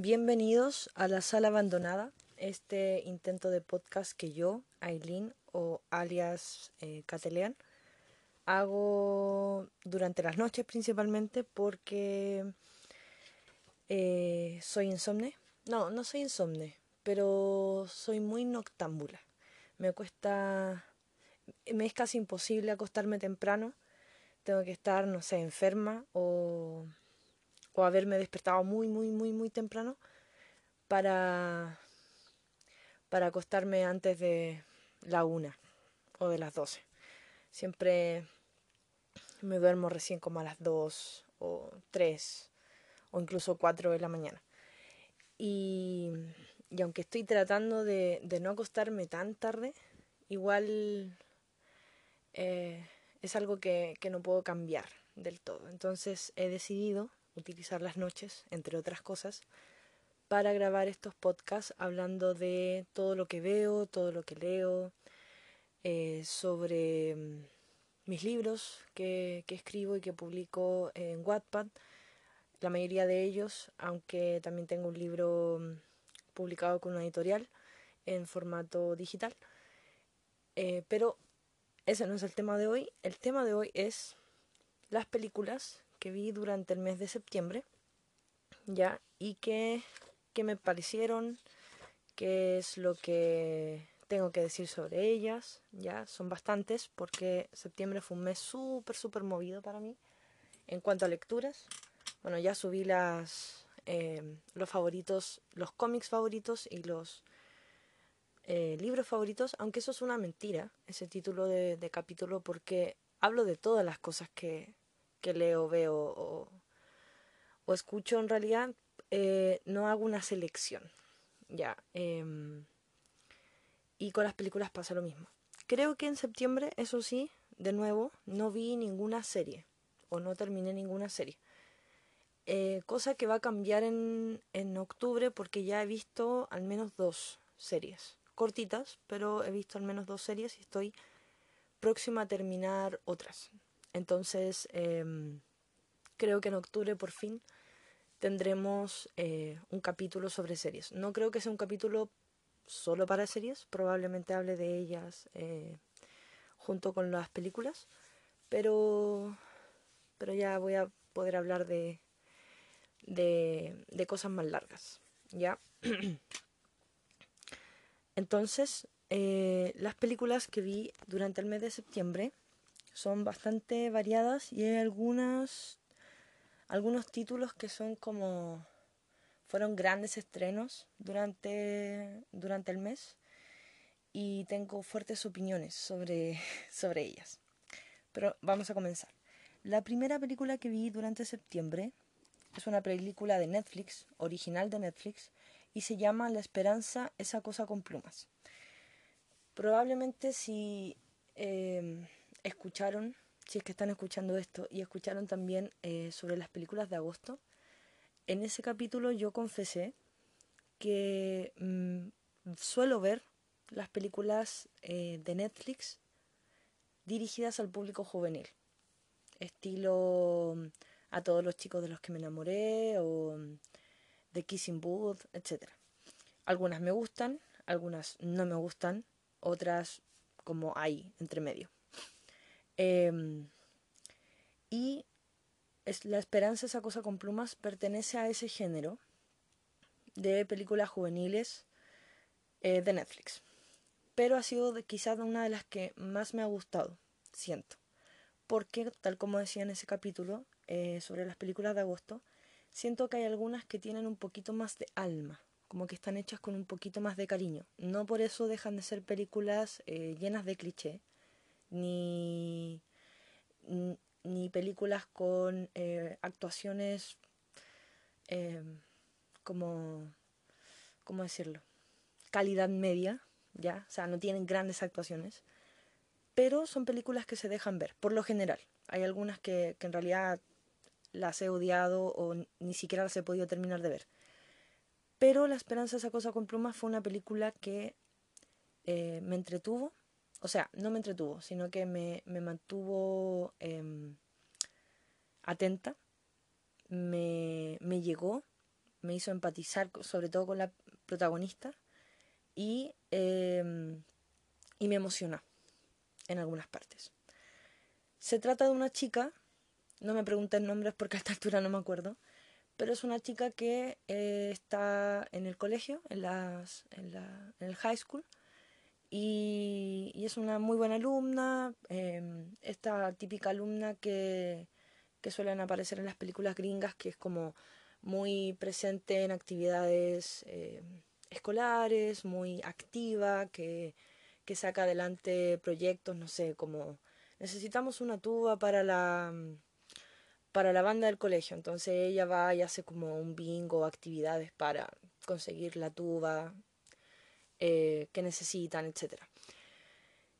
Bienvenidos a La Sala Abandonada, este intento de podcast que yo, Aileen o alias eh, Catelean, hago durante las noches principalmente porque eh, soy insomne. No, no soy insomne, pero soy muy noctámbula. Me cuesta, me es casi imposible acostarme temprano. Tengo que estar, no sé, enferma o, o haberme despertado muy, muy, muy, muy temprano para, para acostarme antes de la una o de las doce. Siempre me duermo recién como a las dos o tres o incluso cuatro de la mañana. Y, y aunque estoy tratando de, de, no acostarme tan tarde, igual eh, es algo que, que no puedo cambiar del todo. Entonces he decidido utilizar las noches, entre otras cosas, para grabar estos podcasts hablando de todo lo que veo, todo lo que leo, eh, sobre mm, mis libros que, escribo y que publico en Wattpad, la mayoría de ellos, aunque también tengo un libro mm, publicado con una editorial en formato digital. Eh, pero ese no es el tema de hoy. El tema de hoy es las películas que vi durante el mes de septiembre, ya, y que, que me parecieron, qué es lo que tengo que decir sobre ellas, ya, son bastantes, porque septiembre fue un mes súper, súper movido para mí en cuanto a lecturas. Bueno, ya subí las, eh, los favoritos, los cómics favoritos y los eh, libros favoritos, aunque eso es una mentira, ese título de capítulo, porque hablo de todas las cosas que, que leo, veo o, escucho en realidad, eh, no hago una selección. Ya. Eh, y con las películas pasa lo mismo. Creo que en septiembre, eso sí, de nuevo, no vi ninguna serie. O no terminé ninguna serie. Eh, cosa que va a cambiar en, en octubre porque ya he visto al menos dos series. Cortitas, pero he visto al menos dos series y estoy próxima a terminar otras. Entonces, eh, creo que en octubre por fin tendremos eh, un capítulo sobre series. No creo que sea un capítulo solo para series, probablemente hable de ellas eh, junto con las películas, pero, pero ya voy a poder hablar de, de, de cosas más largas. ¿Ya? Entonces, eh, las películas que vi durante el mes de septiembre son bastante variadas y hay algunas algunos títulos que son como fueron grandes estrenos durante durante el mes y tengo fuertes opiniones sobre sobre ellas. Pero vamos a comenzar. La primera película que vi durante septiembre es una película de Netflix, original de Netflix, y se llama La esperanza, esa cosa con plumas. Probablemente si eh, escucharon, si es que están escuchando esto, y escucharon también eh, sobre las películas de agosto, en ese capítulo yo confesé que mmm, suelo ver las películas eh, de Netflix dirigidas al público juvenil, estilo mm, a todos los chicos de los que me enamoré o mm, The Kissing Booth, etc. Algunas me gustan, algunas no me gustan, otras como hay entre medio. Eh, y La esperanza, esa cosa con plumas, pertenece a ese género de películas juveniles eh, de Netflix. Pero ha sido quizás una de las que más me ha gustado, siento. Porque, tal como decía en ese capítulo eh, sobre las películas de agosto, siento que hay algunas que tienen un poquito más de alma, como que están hechas con un poquito más de cariño. No por eso dejan de ser películas eh, llenas de cliché, ni, ni películas con eh, actuaciones eh, como, ¿cómo decirlo? Calidad media, ¿ya? O sea, no tienen grandes actuaciones, pero son películas que se dejan ver, por lo general. Hay algunas que, que en realidad las he odiado o ni siquiera las he podido terminar de ver. Pero La Esperanza, esa cosa con plumas fue una película que eh, me entretuvo, o sea, no me entretuvo, sino que me, me mantuvo eh, atenta, me, me llegó, me hizo empatizar sobre todo con la protagonista y, em, y me emocionó en algunas partes. Se trata de una chica, no me pregunten nombres porque a esta altura no me acuerdo, pero es una chica que eh, está en el colegio, en, las, en, la, en el high school, y, es una muy buena alumna, eh, esta típica alumna que, que suelen aparecer en las películas gringas, que es como muy presente en actividades eh, escolares, muy activa, que, que saca adelante proyectos, no sé, como necesitamos una tuba para la para la banda del colegio. Entonces ella va y hace como un bingo, actividades para conseguir la tuba eh, que necesitan, etc.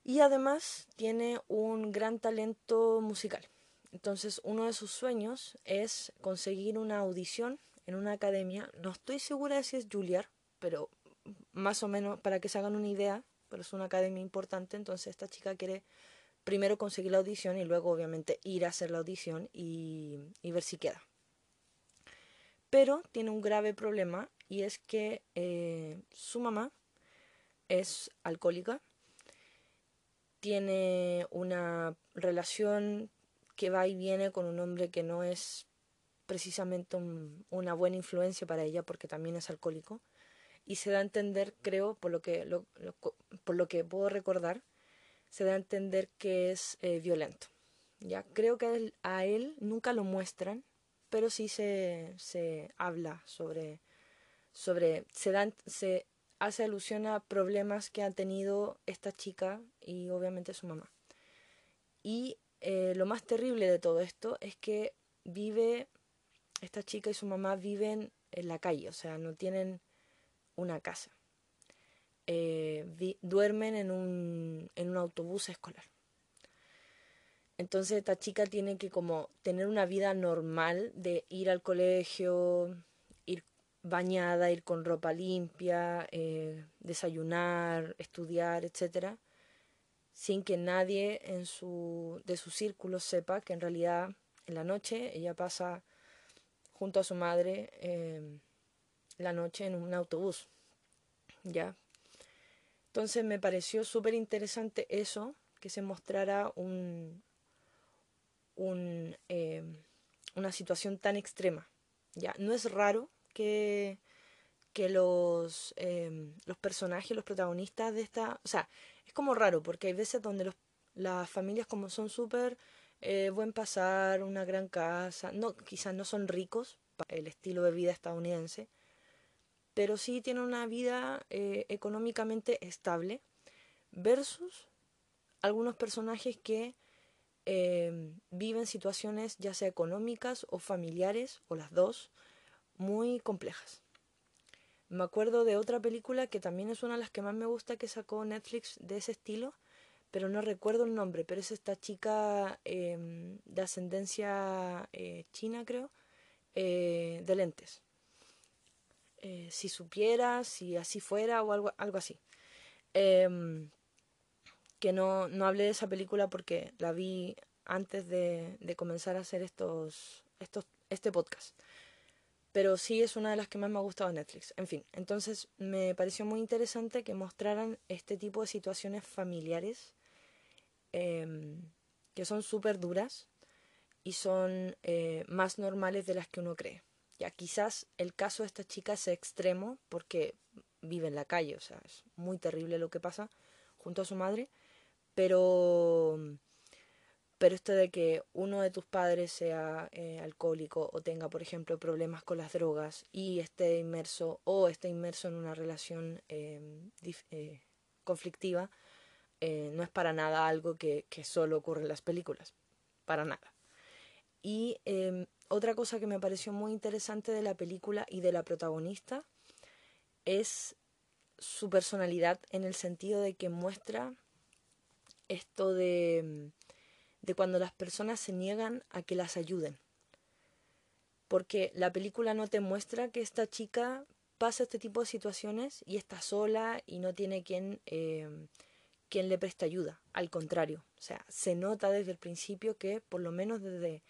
Y además tiene un gran talento musical. Entonces uno de sus sueños es conseguir una audición en una academia. No estoy segura de si es Juilliard, pero más o menos para que se hagan una idea, pero es una academia importante. Entonces esta chica quiere primero conseguir la audición y luego obviamente ir a hacer la audición y, ver si queda. Pero tiene un grave problema y es que eh, su mamá es alcohólica, tiene una relación que va y viene con un hombre que no es precisamente una buena influencia para ella porque también es alcohólico y se da a entender, creo, por lo que, por lo que puedo recordar, se da a entender que es eh, violento. Ya creo que a él, nunca lo muestran, pero sí se, se habla sobre, sobre se, dan, se hace alusión a problemas que ha tenido esta chica y obviamente su mamá. Y eh, lo más terrible de todo esto es que vive, esta chica y su mamá viven en la calle, o sea, no tienen una casa. Eh, duermen en un, en un autobús escolar. Entonces esta chica tiene que como tener una vida normal de ir al colegio, bañada, ir con ropa limpia, eh, desayunar, estudiar, etc. Sin que nadie en su, de su círculo sepa que en realidad en la noche ella pasa junto a su madre eh, la noche en un autobús. ¿Ya? Entonces me pareció súper interesante eso, que se mostrara un, un, eh, una situación tan extrema. ¿ya? No es raro que, los, eh, los personajes, los protagonistas de esta... O sea, es como raro porque hay veces donde los, las familias como son súper eh, buen pasar, una gran casa, no, quizás no son ricos, el estilo de vida estadounidense, pero sí tiene una vida eh, económicamente estable, versus algunos personajes que eh, viven situaciones ya sea económicas o familiares, o las dos, muy complejas. Me acuerdo de otra película que también es una de las que más me gusta que sacó Netflix de ese estilo, pero no recuerdo el nombre, pero es esta chica em, de ascendencia eh, china, creo, de lentes. Eh, si supiera, si así fuera o algo, algo así. Em, que no, no hablé de esa película porque la vi antes de, de comenzar a hacer estos, estos, este podcast. Pero sí es una de las que más me ha gustado Netflix. En fin, entonces me pareció muy interesante que mostraran este tipo de situaciones familiares em, que son súper duras y son eh, más normales de las que uno cree. Ya quizás el caso de esta chica es extremo porque vive en la calle, o sea, es muy terrible lo que pasa junto a su madre, pero pero esto de que uno de tus padres sea eh, alcohólico o tenga, por ejemplo, problemas con las drogas y esté inmerso o esté inmerso en una relación em, eh, conflictiva, eh, no es para nada algo que, solo ocurre en las películas, para nada. Y em, otra cosa que me pareció muy interesante de la película y de la protagonista es su personalidad en el sentido de que muestra esto de, de cuando las personas se niegan a que las ayuden. Porque la película no te muestra que esta chica pasa este tipo de situaciones y está sola y no tiene quien, eh, quien le preste ayuda. Al contrario, o sea, se nota desde el principio que por lo menos desde,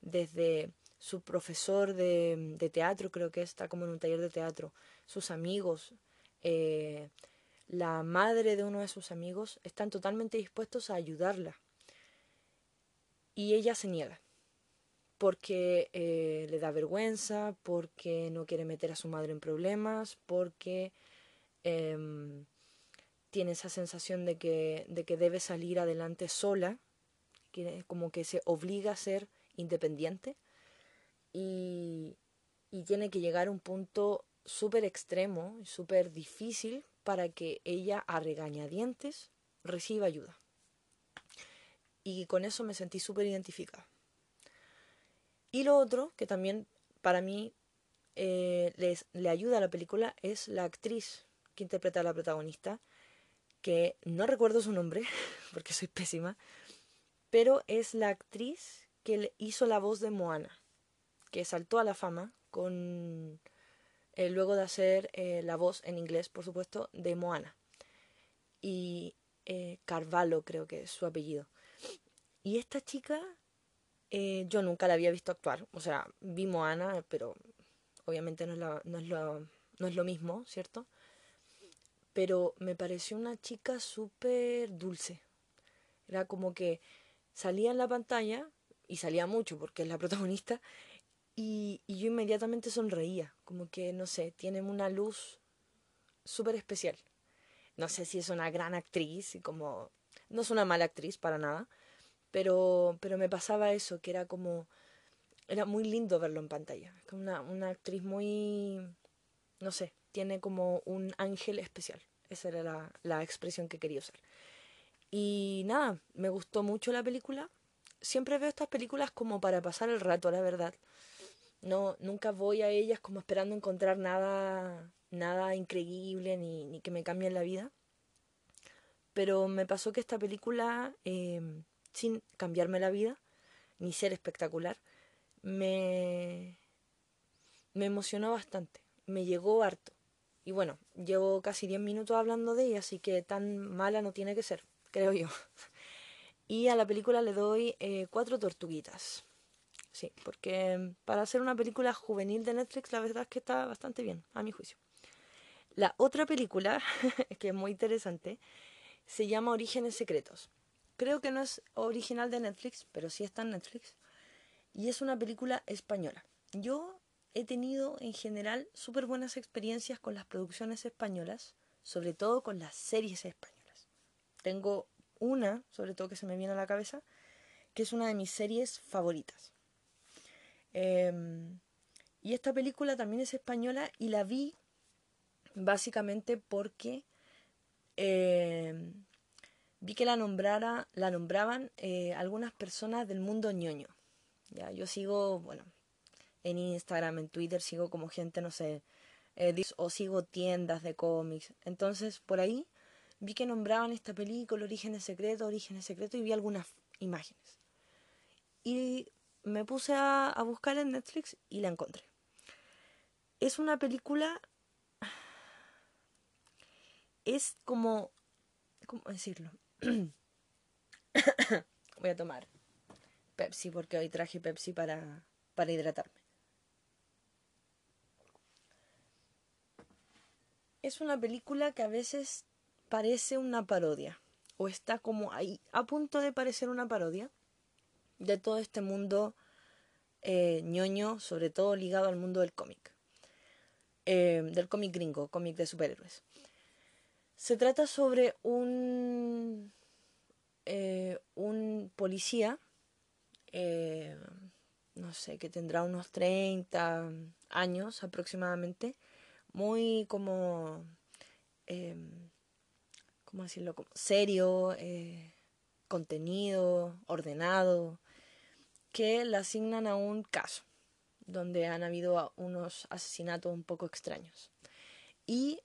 desde su profesor de, teatro, creo que está como en un taller de teatro, sus amigos, eh, la madre de uno de sus amigos, están totalmente dispuestos a ayudarla. Y ella se niega, porque eh, le da vergüenza, porque no quiere meter a su madre en problemas, porque em, tiene esa sensación de que, de que debe salir adelante sola, como que se obliga a ser independiente y, y tiene que llegar a un punto súper extremo, súper difícil para que ella a regañadientes reciba ayuda. Y con eso me sentí súper identificada. Y lo otro, que también para mí eh, les, le ayuda a la película, es la actriz que interpreta a la protagonista, que no recuerdo su nombre, porque soy pésima, pero es la actriz que hizo la voz de Moana, que saltó a la fama con eh, luego de hacer eh, la voz en inglés, por supuesto, de Moana. Y Carvalho creo que es su apellido. Y esta chica yo nunca la había visto actuar, o sea, vi Moana, pero obviamente no es, no es, lo, no es lo mismo, ¿cierto? pero me pareció una chica súper dulce. Era como que salía en la pantalla, y salía mucho porque es la protagonista, y, yo inmediatamente sonreía, como que, no sé, tiene una luz súper especial. No sé si es una gran actriz, y como... No es una mala actriz para nada, pero, pero me pasaba eso, que era como... Era muy lindo verlo en pantalla. Como una, una actriz muy... No sé, tiene como un ángel especial. Esa era la, la expresión que quería usar. Y nada, me gustó mucho la película. Siempre veo estas películas como para pasar el rato, la verdad. No, nunca voy a ellas como esperando encontrar nada, nada increíble ni, ni que me cambie la vida. Pero me pasó que esta película, em, sin cambiarme la vida, ni ser espectacular, me, me emocionó bastante, me llegó harto. Y bueno, llevo casi 10 minutos hablando de ella, así que tan mala no tiene que ser, creo yo. Y a la película le doy eh, cuatro tortuguitas. Sí, porque para hacer una película juvenil de Netflix, la verdad es que está bastante bien, a mi juicio. La otra película, que es muy interesante, se llama Orígenes Secretos. Creo que no es original de Netflix, pero sí está en Netflix. Y es una película española. Yo he tenido en general súper buenas experiencias con las producciones españolas, sobre todo con las series españolas. Tengo una, sobre todo que se me viene a la cabeza, que es una de mis series favoritas. Em, y esta película también es española y la vi básicamente porque em, vi que la, nombrara, la nombraban eh, algunas personas del mundo ñoño. ¿ya? Yo sigo, bueno, en Instagram, en Twitter, sigo como gente, no sé, eh, o sigo tiendas de cómics. Entonces, por ahí vi que nombraban esta película, Orígenes Secretos, Orígenes Secretos, y vi algunas imágenes. Y me puse a, a buscar en Netflix y la encontré. Es una película... Es como... ¿Cómo decirlo? Voy a tomar Pepsi porque hoy traje Pepsi para, para hidratarme. es una película que a veces parece una parodia, o está como ahí, a punto de parecer una parodia de todo este mundo eh, ñoño, sobre todo ligado al mundo del cómic, eh, del cómic gringo, cómic de superhéroes. Se trata sobre un, eh, un policía, no sé, que tendrá unos 30 años aproximadamente, muy como, eh, ¿cómo decirlo? Como serio, eh, contenido, ordenado, que le asignan a un caso donde han habido unos asesinatos un poco extraños. Y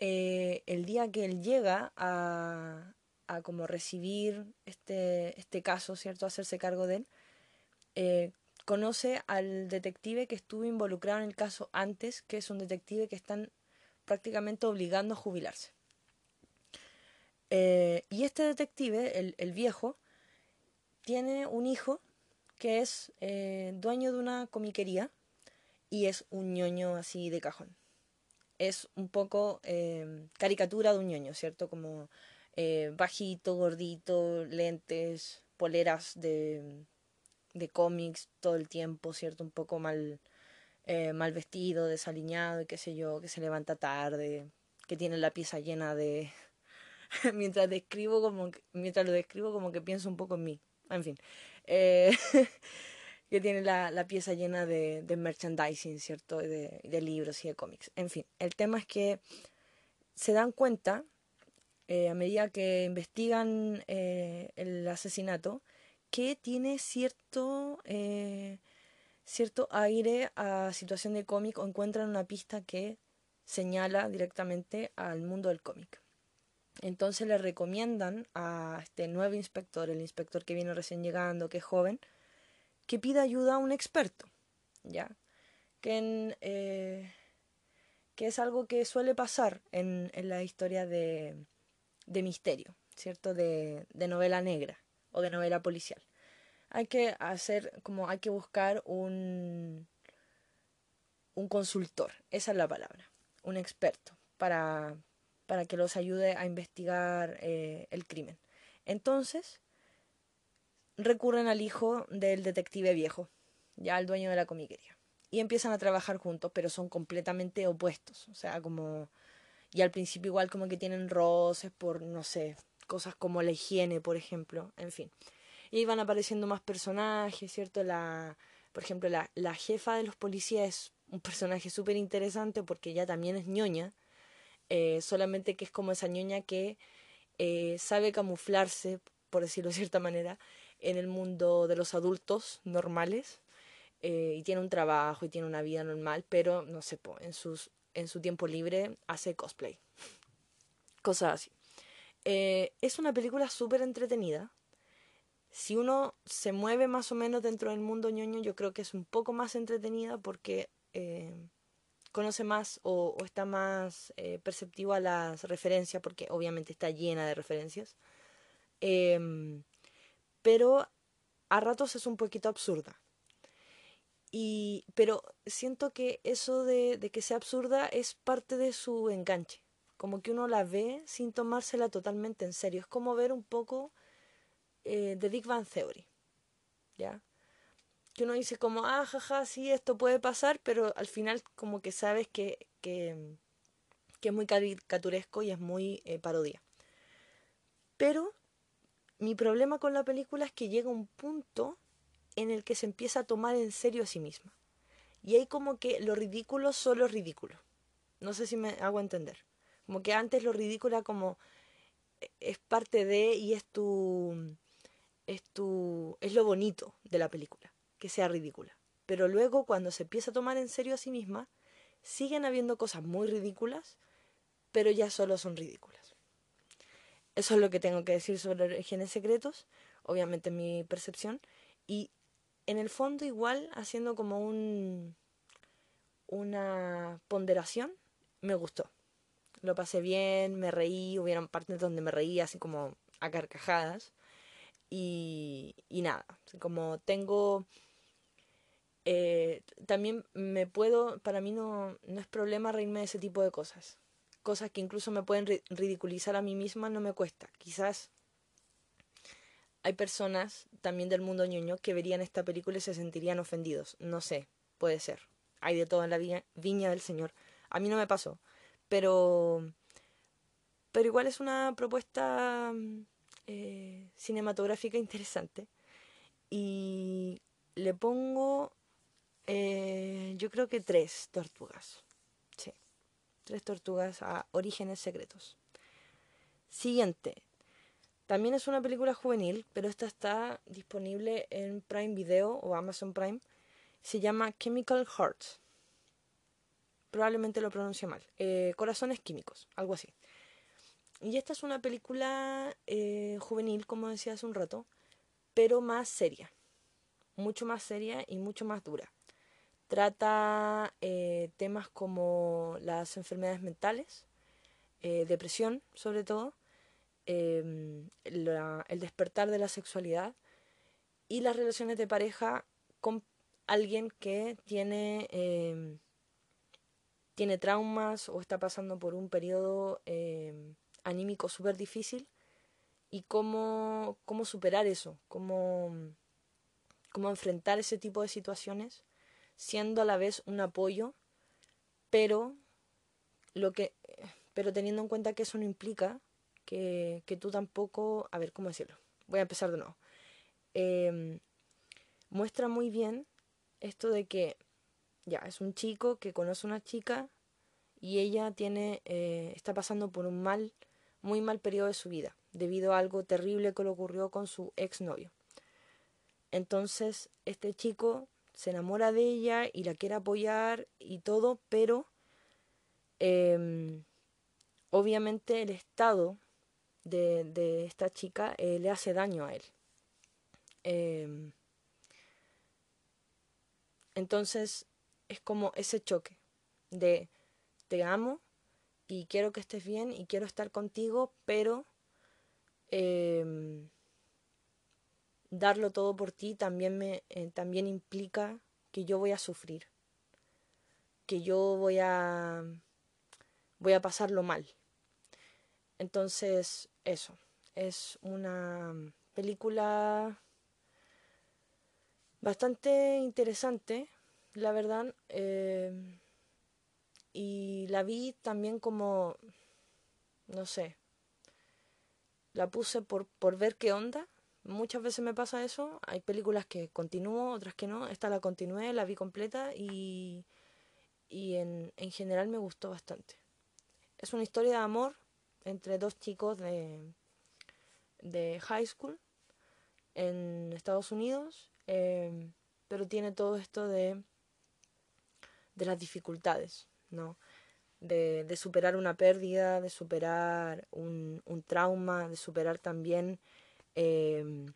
eh, el día que él llega a, como recibir este, este caso, ¿cierto? A hacerse cargo de él, eh, conoce al detective que estuvo involucrado en el caso antes, que es un detective que están prácticamente obligando a jubilarse. Eh, y este detective, el, viejo, tiene un hijo que es dueño de una comiquería y es un ñoño así de cajón. Es un poco eh, caricatura de un ñoño, ¿cierto? Como eh, bajito, gordito, lentes, poleras de, de cómics todo el tiempo, ¿cierto? Un poco mal, mal vestido, desaliñado y qué sé yo, que se levanta tarde, que tiene la pieza llena de... mientras describo como mientras lo describo como que pienso un poco en mí. En fin. Eh, que tiene la, la, pieza llena de, merchandising, ¿cierto? De, libros y de cómics. En fin, el tema es que se dan cuenta, eh, a medida que investigan eh, el asesinato, que tiene cierto, cierto aire a situación de cómic o encuentran una pista que señala directamente al mundo del cómic. Entonces le recomiendan a este nuevo inspector, el inspector que viene recién llegando, que es joven, que pida ayuda a un experto, ¿ya? Que, eh, es algo que suele pasar en, en la historia de, de misterio, ¿cierto? De, de, novela negra o de novela policial. Hay que hacer, como hay que buscar un, un consultor, esa es la palabra, un experto, para, para que los ayude a investigar eh, el crimen. Entonces, recurren al hijo del detective viejo, ya al dueño de la comiquería, y empiezan a trabajar juntos, pero son completamente opuestos, o sea, como... Y al principio igual como que tienen roces por, no sé, cosas como la higiene, por ejemplo, en fin. Y van apareciendo más personajes, ¿cierto? La, por ejemplo, la, la jefa de los policías es un personaje súper interesante porque ella también es ñoña, eh, solamente que es como esa ñoña que eh, sabe camuflarse, por decirlo de cierta manera, en el mundo de los adultos normales eh, y tiene un trabajo y tiene una vida normal, pero no sé, en, sus, en su tiempo libre hace cosplay. Cosas así. es una película súper entretenida. Si uno se mueve más o menos dentro del mundo ñoño, yo creo que es un poco más entretenida porque conoce más o, está más eh, perceptivo a las referencias, porque obviamente está llena de referencias. Em, pero a ratos es un poquito absurda. Y, pero siento que eso de, de, que sea absurda es parte de su enganche. Como que uno la ve sin tomársela totalmente en serio. Es como ver un poco eh, de Big Bang Theory. ¿Ya? que uno dice como, ah, jaja, sí, esto puede pasar, pero al final como que sabes que, que, que es muy caricaturesco y es muy eh, parodia. Pero mi problema con la película es que llega un punto en el que se empieza a tomar en serio a sí misma. Y hay como que lo ridículo solo es ridículo. No sé si me hago entender. Como que antes lo ridículo era como e, es parte de y es tu es tu es lo bonito de la película que sea ridícula. Pero luego, cuando se empieza a tomar en serio a sí misma, siguen habiendo cosas muy ridículas, pero ya solo son ridículas. Eso es lo que tengo que decir sobre Genes Secretos, obviamente mi percepción, y en el fondo igual haciendo como un una ponderación, me gustó. Lo pasé bien, me reí, hubieron partes donde me reí así como a carcajadas. Y, y nada, como tengo eh, también me puedo, para mí no, no es problema reírme de ese tipo de cosas. Cosas que incluso me pueden ridiculizar a mí misma no me cuesta. Quizás hay personas también del mundo ñoño que verían esta película y se sentirían ofendidos. No sé, puede ser. Hay de todo en la viña, del Señor. A mí no me pasó. Pero, pero igual es una propuesta eh, cinematográfica interesante. Y le pongo eh, yo creo que tres tortugas. Tres tortugas a orígenes secretos. Siguiente. También es una película juvenil, pero esta está disponible en Prime Video o Amazon Prime. Se llama Chemical Hearts. Probablemente lo pronuncie mal. Eh, corazones químicos, algo así. Y esta es una película eh, juvenil, como decía hace un rato, pero más seria. Mucho más seria y mucho más dura. Trata eh, temas como las enfermedades mentales, eh, depresión sobre todo, em, el despertar de la sexualidad y las relaciones de pareja con alguien que tiene, em, tiene traumas o está pasando por un periodo em, anímico súper difícil y cómo, cómo superar eso, cómo, cómo enfrentar ese tipo de situaciones siendo a la vez un apoyo, pero lo que pero teniendo en cuenta que eso no implica que, que tú tampoco, a ver, ¿cómo decirlo? Voy a empezar de nuevo. Em, muestra muy bien esto de que ya es un chico que conoce a una chica y ella tiene eh, está pasando por un mal muy mal periodo de su vida debido a algo terrible que le ocurrió con su exnovio entonces este chico se enamora de ella y la quiere apoyar y todo pero em, obviamente el estado de, de esta chica eh, le hace daño a él. Em, entonces es como ese choque de te amo y quiero que estés bien y quiero estar contigo, pero em, darlo todo por ti también me eh, también implica que yo voy a sufrir, que yo voy a voy a pasarlo mal. Entonces, eso es una película bastante interesante, la verdad. Eh, y la vi también como, no sé, la puse por, por ver qué onda. Muchas veces me pasa eso. Hay películas que continúo, otras que no. Esta la continué, la vi completa y, y en, en general me gustó bastante. Es una historia de amor entre dos chicos de, de high school en Estados Unidos Em, pero tiene todo esto de, de las dificultades, ¿no? De, de superar una pérdida, de superar un, un trauma, de superar también, em,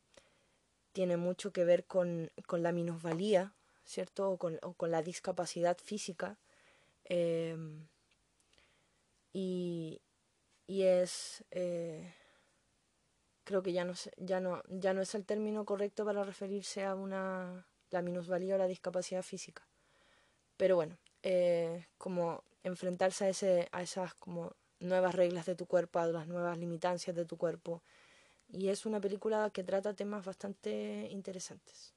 tiene mucho que ver con, con la minusvalía, ¿cierto? O con, la discapacidad física. Em, y, y es... Eh, creo que ya no, ya no, ya no es el término correcto para referirse a una la minusvalía o la discapacidad física. Pero bueno, eh, como enfrentarse a, ese, a esas como nuevas reglas de tu cuerpo, a las nuevas limitancias de tu cuerpo. Y es una película que trata temas bastante interesantes.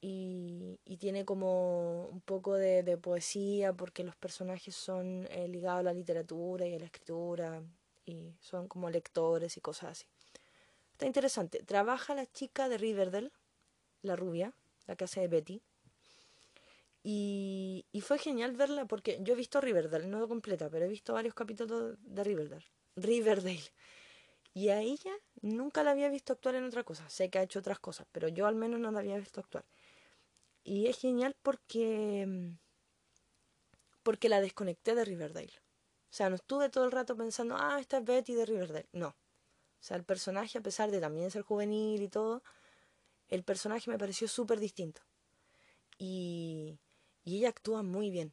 Y, tiene como un poco de, de, poesía porque los personajes son eh, ligados a la literatura y a la escritura y son como lectores y cosas así. Está interesante. Trabaja la chica de Riverdale, la rubia, la que hace de Betty. Y, y fue genial verla porque yo he visto Riverdale, no completa, pero he visto varios capítulos de Riverdale. Riverdale. Y a ella nunca la había visto actuar en otra cosa. Sé que ha hecho otras cosas, pero yo al menos no la había visto actuar. Y es genial porque porque la desconecté de Riverdale. O sea, no estuve todo el rato pensando, ah, esta es Betty de Riverdale. No. O sea, el personaje, a pesar de también ser juvenil y todo, el personaje me pareció súper distinto. Y, y ella actúa muy bien.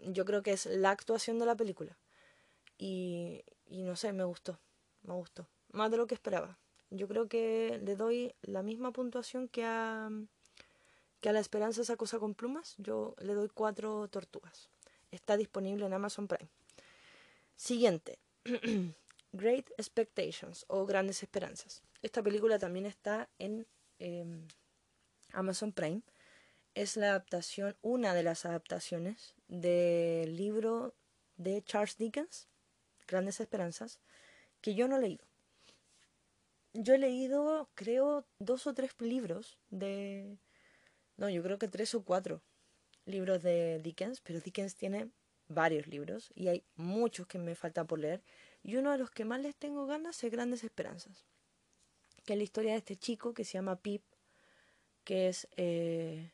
Yo creo que es la actuación de la película. Y, y no sé, me gustó. Me gustó. Más de lo que esperaba. Yo creo que le doy la misma puntuación que a, que a La Esperanza esa cosa con plumas. Yo le doy cuatro tortugas. Está disponible en Amazon Prime. Siguiente. Great Expectations o Grandes Esperanzas. Esta película también está en eh, Amazon Prime. Es la adaptación, una de las adaptaciones del libro de Charles Dickens, Grandes Esperanzas, que yo no he leído. Yo he leído, creo, dos o tres libros de... No, yo creo que tres o cuatro libros de Dickens, pero Dickens tiene varios libros y hay muchos que me faltan por leer. Y uno de los que más les tengo ganas es Grandes Esperanzas, que es la historia de este chico que se llama Pip, que es eh,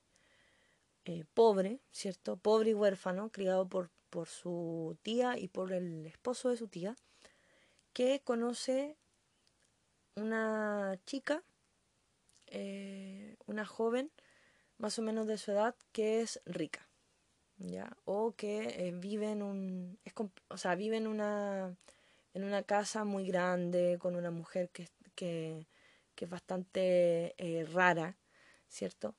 eh, pobre, ¿cierto? Pobre y huérfano, criado por, por su tía y por el esposo de su tía, que conoce una chica, eh, una joven, más o menos de su edad, que es rica, ¿ya? O que vive en un... O sea, vive en una en una casa muy grande con una mujer que, que, que es bastante eh, rara, ¿cierto?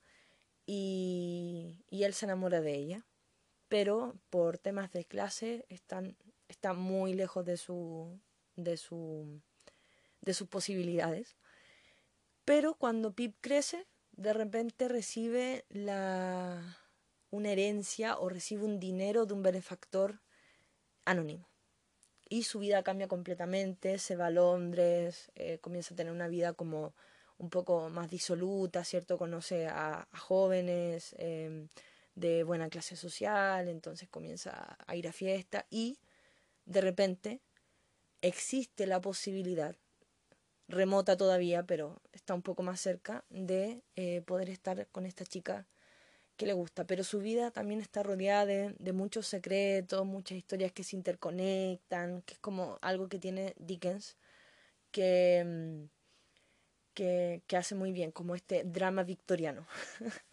Y, y, él se enamora de ella, pero por temas de clase están, está muy lejos de, su, de, su, de sus posibilidades. Pero cuando Pip crece, de repente recibe la, una herencia o recibe un dinero de un benefactor anónimo. Y su vida cambia completamente, se va a Londres, eh, comienza a tener una vida como un poco más disoluta, ¿cierto? Conoce a, jóvenes em, de buena clase social, entonces comienza a ir a fiesta y de repente existe la posibilidad, remota todavía, pero está un poco más cerca, de eh, poder estar con esta chica que le gusta, pero su vida también está rodeada de, muchos secretos, muchas historias que se interconectan, que es como algo que tiene Dickens que, mm, que, hace muy bien, como este drama victoriano.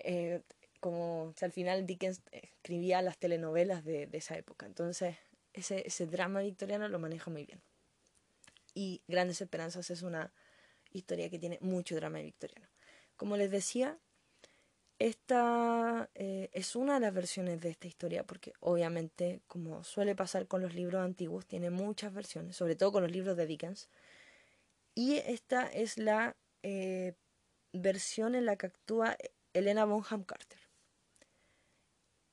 eh, como al final Dickens escribía las telenovelas de esa época, entonces ese, drama victoriano lo maneja muy bien. Y Grandes Esperanzas es una historia que tiene mucho drama victoriano. Como les decía, esta eh, es una de las versiones de esta historia, porque obviamente, como suele pasar con los libros antiguos, tiene muchas versiones, sobre todo con los libros de Dickens. Y esta es la eh, versión en la que actúa Elena Bonham Carter.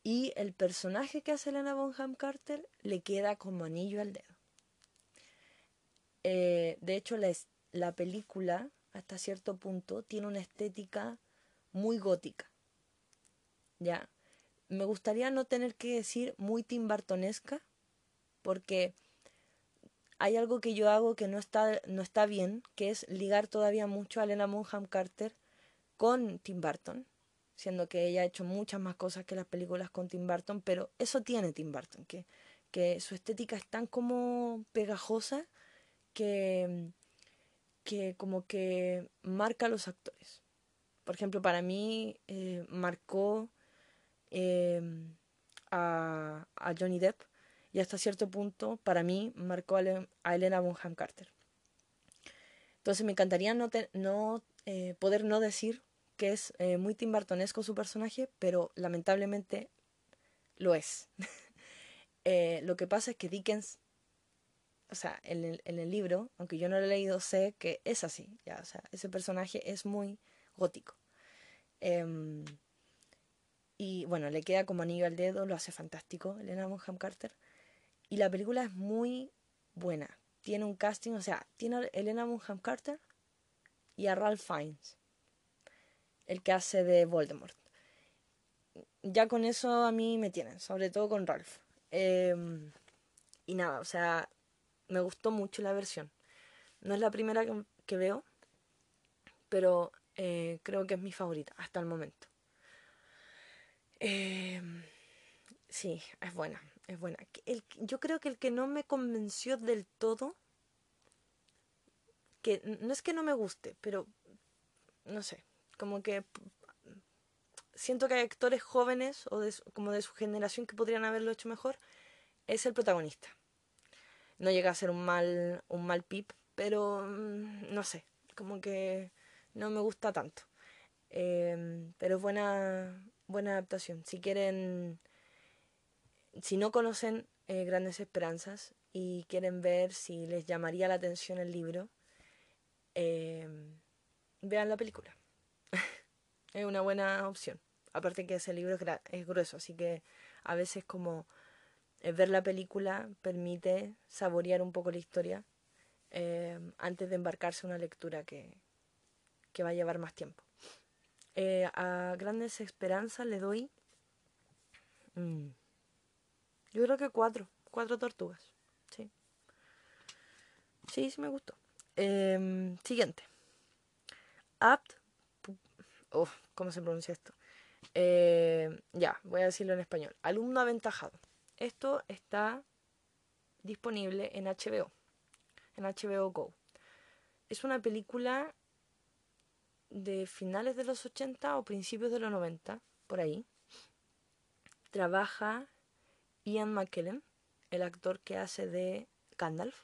Y el personaje que hace Elena Bonham Carter le queda como anillo al dedo. Eh, de hecho, la, la película, hasta cierto punto, tiene una estética muy gótica ¿ya? Me gustaría no tener que decir muy timbartonesca, porque hay algo que yo hago que no está, no está bien, que es ligar todavía mucho a Elena Bonham Carter con Tim Burton, siendo que ella ha hecho muchas más cosas que las películas con Tim Burton, pero eso tiene Tim Burton, que, que su estética es tan como pegajosa que, que como que marca a los actores. Por ejemplo, para mí eh, marcó Em, a, a, Johnny Depp y hasta cierto punto para mí marcó a, Elena Bonham Carter. Entonces me encantaría no, no eh, poder no decir que es eh, muy Tim Burtonesco su personaje, pero lamentablemente lo es. Eh, lo que pasa es que Dickens, o sea, en el, libro, aunque yo no lo he leído, sé que es así. Ese personaje es muy gótico. Em, y bueno, le queda como anillo al dedo, lo hace fantástico Elena Bonham Carter. Y la película es muy buena. Tiene un casting, o sea, tiene a Elena Bonham Carter y a Ralph Fiennes, el que hace de Voldemort. Ya con eso a mí me tienen, sobre todo con Ralph. Em, y nada, o sea, me gustó mucho la versión. No es la primera que, veo, pero eh, creo que es mi favorita hasta el momento. Eh, sí, es buena, es buena. Yo creo que el que no me convenció del todo, que no es que no me guste, pero no sé, como que siento que hay actores jóvenes o como de su generación que podrían haberlo hecho mejor, es el protagonista. No llega a ser un mal, un mal pip, pero mm, no sé, como que no me gusta tanto. Eh, pero es buena, buena adaptación. Si quieren, si no conocen eh, Grandes Esperanzas y quieren ver si les llamaría la atención el libro, eh, vean la película. Es una buena opción. Aparte que ese libro es grueso, así que a veces como eh, ver la película permite saborear un poco la historia antes de embarcarse en una lectura que, que va a llevar más tiempo. Eh, a Grandes Esperanzas le doy. Mm, yo creo que cuatro. Cuatro tortugas. Sí. Sí, sí me gustó. Em, siguiente. Apt. Oh, ¿Cómo se pronuncia esto? Eh, ya, voy a decirlo en español. Alumno aventajado. Esto está disponible en HBO. En HBO Go. Es una película de finales de los 80 o principios de los 90, por ahí, trabaja Ian McKellen, el actor que hace de Gandalf.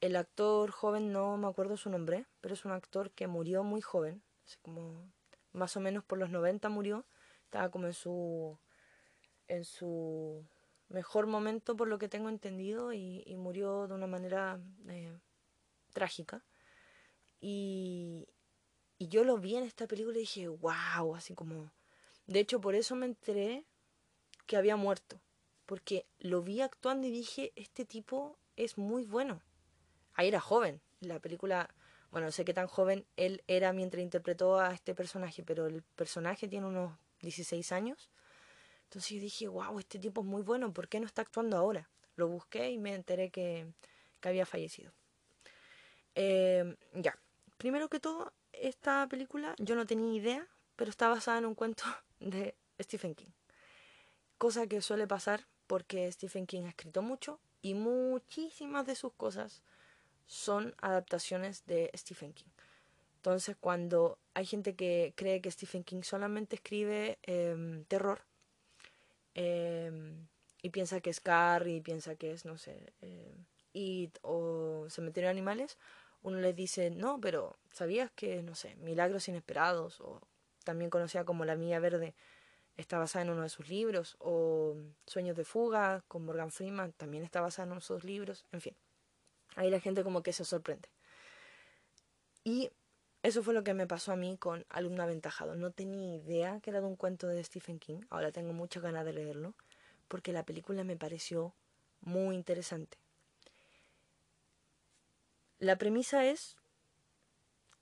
el actor joven, no me acuerdo su nombre, pero es un actor que murió muy joven, así como más o menos por los 90 murió, estaba como en su en su mejor momento por lo que tengo entendido y, murió de una manera eh, trágica. Y, y yo lo vi en esta película y dije, wow, así como... De hecho, por eso me enteré que había muerto. Porque lo vi actuando y dije, este tipo es muy bueno. Ahí era joven. La película, bueno, no sé qué tan joven él era mientras interpretó a este personaje, pero el personaje tiene unos 16 años. Entonces yo dije, wow, este tipo es muy bueno, ¿por qué no está actuando ahora? Lo busqué y me enteré que, había fallecido. Eh, ya, primero que todo, esta película yo no tenía idea, pero está basada en un cuento de Stephen King. Cosa que suele pasar porque Stephen King ha escrito mucho y muchísimas de sus cosas son adaptaciones de Stephen King. Entonces, cuando hay gente que cree que Stephen King solamente escribe em, terror em, y piensa que es Carrie, piensa que es, no sé, eh, It o Cementerio de Animales, uno les dice, no, pero ¿sabías que, no sé, Milagros Inesperados o también conocida como La Mía Verde está basada en uno de sus libros o Sueños de Fuga con Morgan Freeman también está basada en uno de sus libros, en fin. Ahí la gente como que se sorprende. Y eso fue lo que me pasó a mí con Alumno Aventajado. No tenía idea que era de un cuento de Stephen King. Ahora tengo muchas ganas de leerlo porque la película me pareció muy interesante. La premisa es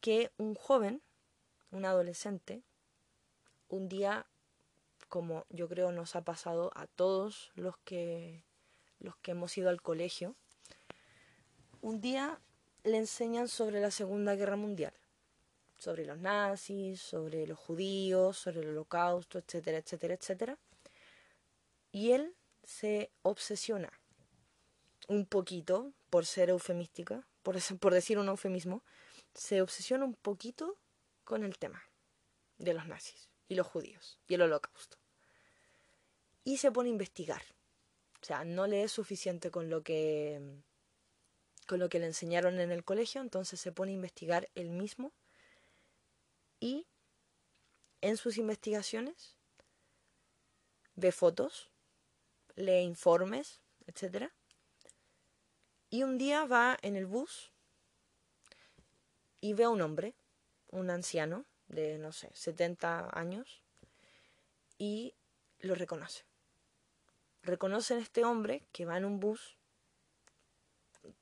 que un joven, un adolescente, un día, como yo creo nos ha pasado a todos los que, los que hemos ido al colegio, un día le enseñan sobre la Segunda Guerra Mundial, sobre los nazis, sobre los judíos, sobre el holocausto, etcétera, etcétera, etcétera. Y él se obsesiona un poquito, por ser eufemística, por, por decir un eufemismo, se obsesiona un poquito con el tema de los nazis y los judíos y el holocausto. Y se pone a investigar. O sea, no le es suficiente con lo que con lo que le enseñaron en el colegio, entonces se pone a investigar él mismo y en sus investigaciones ve fotos, lee informes, etc. Y un día va en el bus y ve a un hombre, un anciano de, no sé, 70 años, y lo reconoce. Reconocen a este hombre que va en un bus,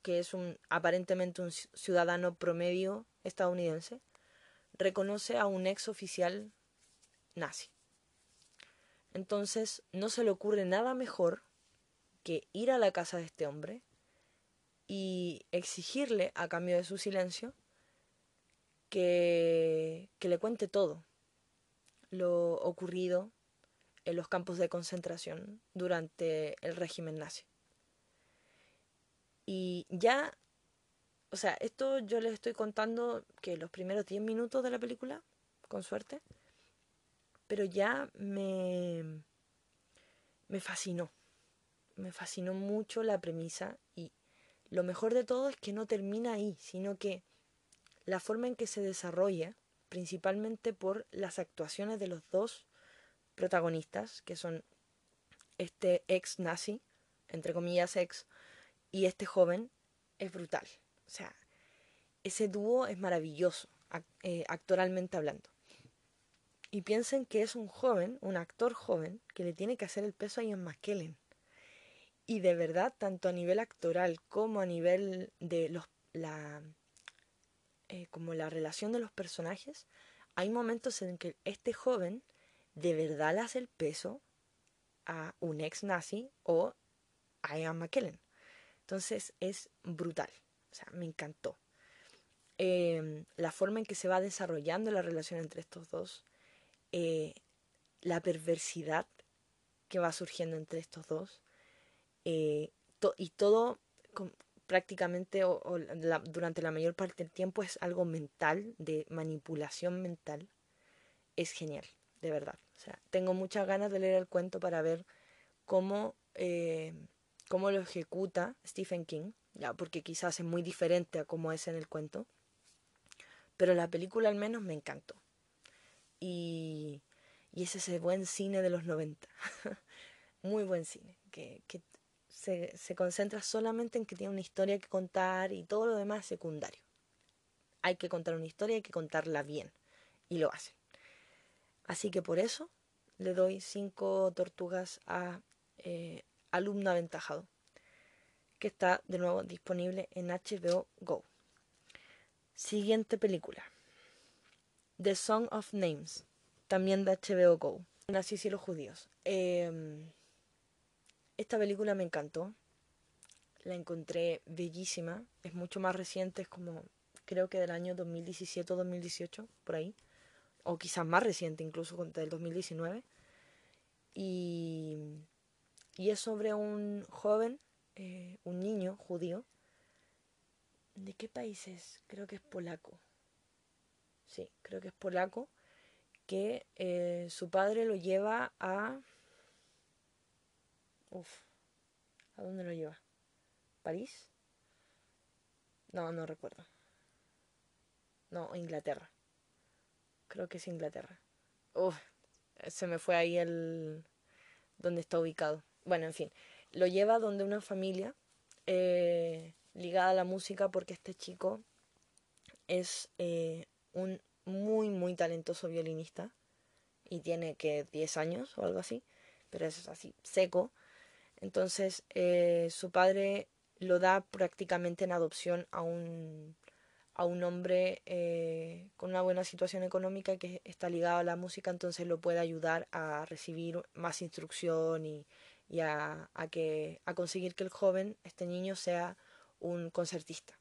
que es un aparentemente un ciudadano promedio estadounidense, reconoce a un ex oficial nazi. Entonces no se le ocurre nada mejor que ir a la casa de este hombre, y exigirle, a cambio de su silencio, que, que le cuente todo lo ocurrido en los campos de concentración durante el régimen nazi. Y ya, o sea, esto yo les estoy contando que los primeros 10 minutos de la película, con suerte, pero ya me, me fascinó. Me fascinó mucho la premisa y lo mejor de todo es que no termina ahí, sino que la forma en que se desarrolla, principalmente por las actuaciones de los dos protagonistas, que son este ex nazi, entre comillas ex, y este joven, es brutal. O sea, ese dúo es maravilloso, eh, actoralmente hablando. Y piensen que es un joven, un actor joven, que le tiene que hacer el peso a Ian McKellen. Y de verdad, tanto a nivel actoral como a nivel de los, la, eh, como la relación de los personajes, hay momentos en que este joven de verdad le hace el peso a un ex nazi o a Ian McKellen. Entonces es brutal. O sea, me encantó. Em, la forma en que se va desarrollando la relación entre estos dos, eh, la perversidad que va surgiendo entre estos dos, eh, y todo prácticamente durante la mayor parte del tiempo es algo mental, de manipulación mental, es genial, de verdad. O sea, tengo muchas ganas de leer el cuento para ver cómo, eh, cómo lo ejecuta Stephen King, ya porque quizás es muy diferente a como es en el cuento. Pero la película al menos me encantó. Y, y es ese buen cine de los 90. muy buen cine, que, que se, se, concentra solamente en que tiene una historia que contar y todo lo demás es secundario. Hay que contar una historia, hay que contarla bien. Y lo hacen. Así que por eso le doy cinco tortugas a eh, Alumno Aventajado, que está de nuevo disponible en HBO Go. Siguiente película. The Song of Names, también de HBO Go. Nací y los judíos. Eh, esta película me encantó. La encontré bellísima. Es mucho más reciente, es como creo que del año 2017 o 2018, por ahí. O quizás más reciente, incluso del 2019. Y, y es sobre un joven, eh, un niño judío. ¿De qué país es? Creo que es polaco. Sí, creo que es polaco. Que eh, su padre lo lleva a Uf. ¿A dónde lo lleva? ¿París? No, no recuerdo. No, Inglaterra. Creo que es Inglaterra. Uf, se me fue ahí el... donde está ubicado. Bueno, en fin. Lo lleva donde una familia eh, ligada a la música porque este chico es eh, un muy, muy talentoso violinista y tiene que 10 años o algo así, pero es así, seco. Entonces eh, su padre lo da prácticamente en adopción a un, a un hombre con una buena situación económica que está ligado a la música, entonces lo puede ayudar a recibir más instrucción y, y a, que, a conseguir que el joven, este niño, sea un concertista.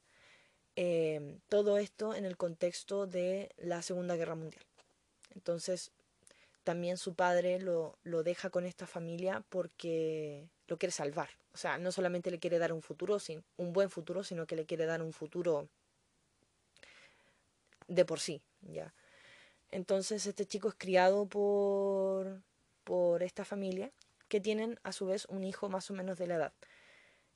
Eh, todo esto en el contexto de la Segunda Guerra Mundial. Entonces, también su padre lo, lo deja con esta familia porque lo quiere salvar. O sea, no solamente le quiere dar un futuro, un buen futuro, sino que le quiere dar un futuro de por sí, ya. Entonces este chico es criado por, por esta familia que tienen a su vez un hijo más o menos de la edad.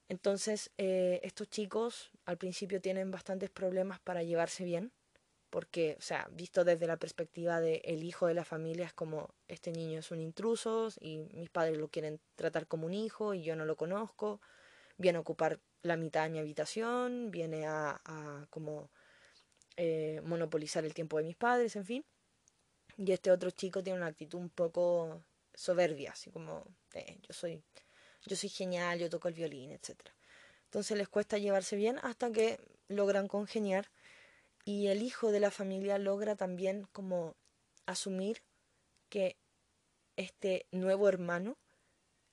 Entonces eh, estos chicos al principio tienen bastantes problemas para llevarse bien porque, o sea, visto desde la perspectiva del el hijo de la familia, es como este niño es un intruso y mis padres lo quieren tratar como un hijo y yo no lo conozco, viene a ocupar la mitad de mi habitación, viene a, como eh, monopolizar el tiempo de mis padres, en fin. Y este otro chico tiene una actitud un poco soberbia, así como, eh, yo soy yo soy genial, yo toco el violín, etc. Entonces les cuesta llevarse bien hasta que logran congeniar y el hijo de la familia logra también como asumir que este nuevo hermano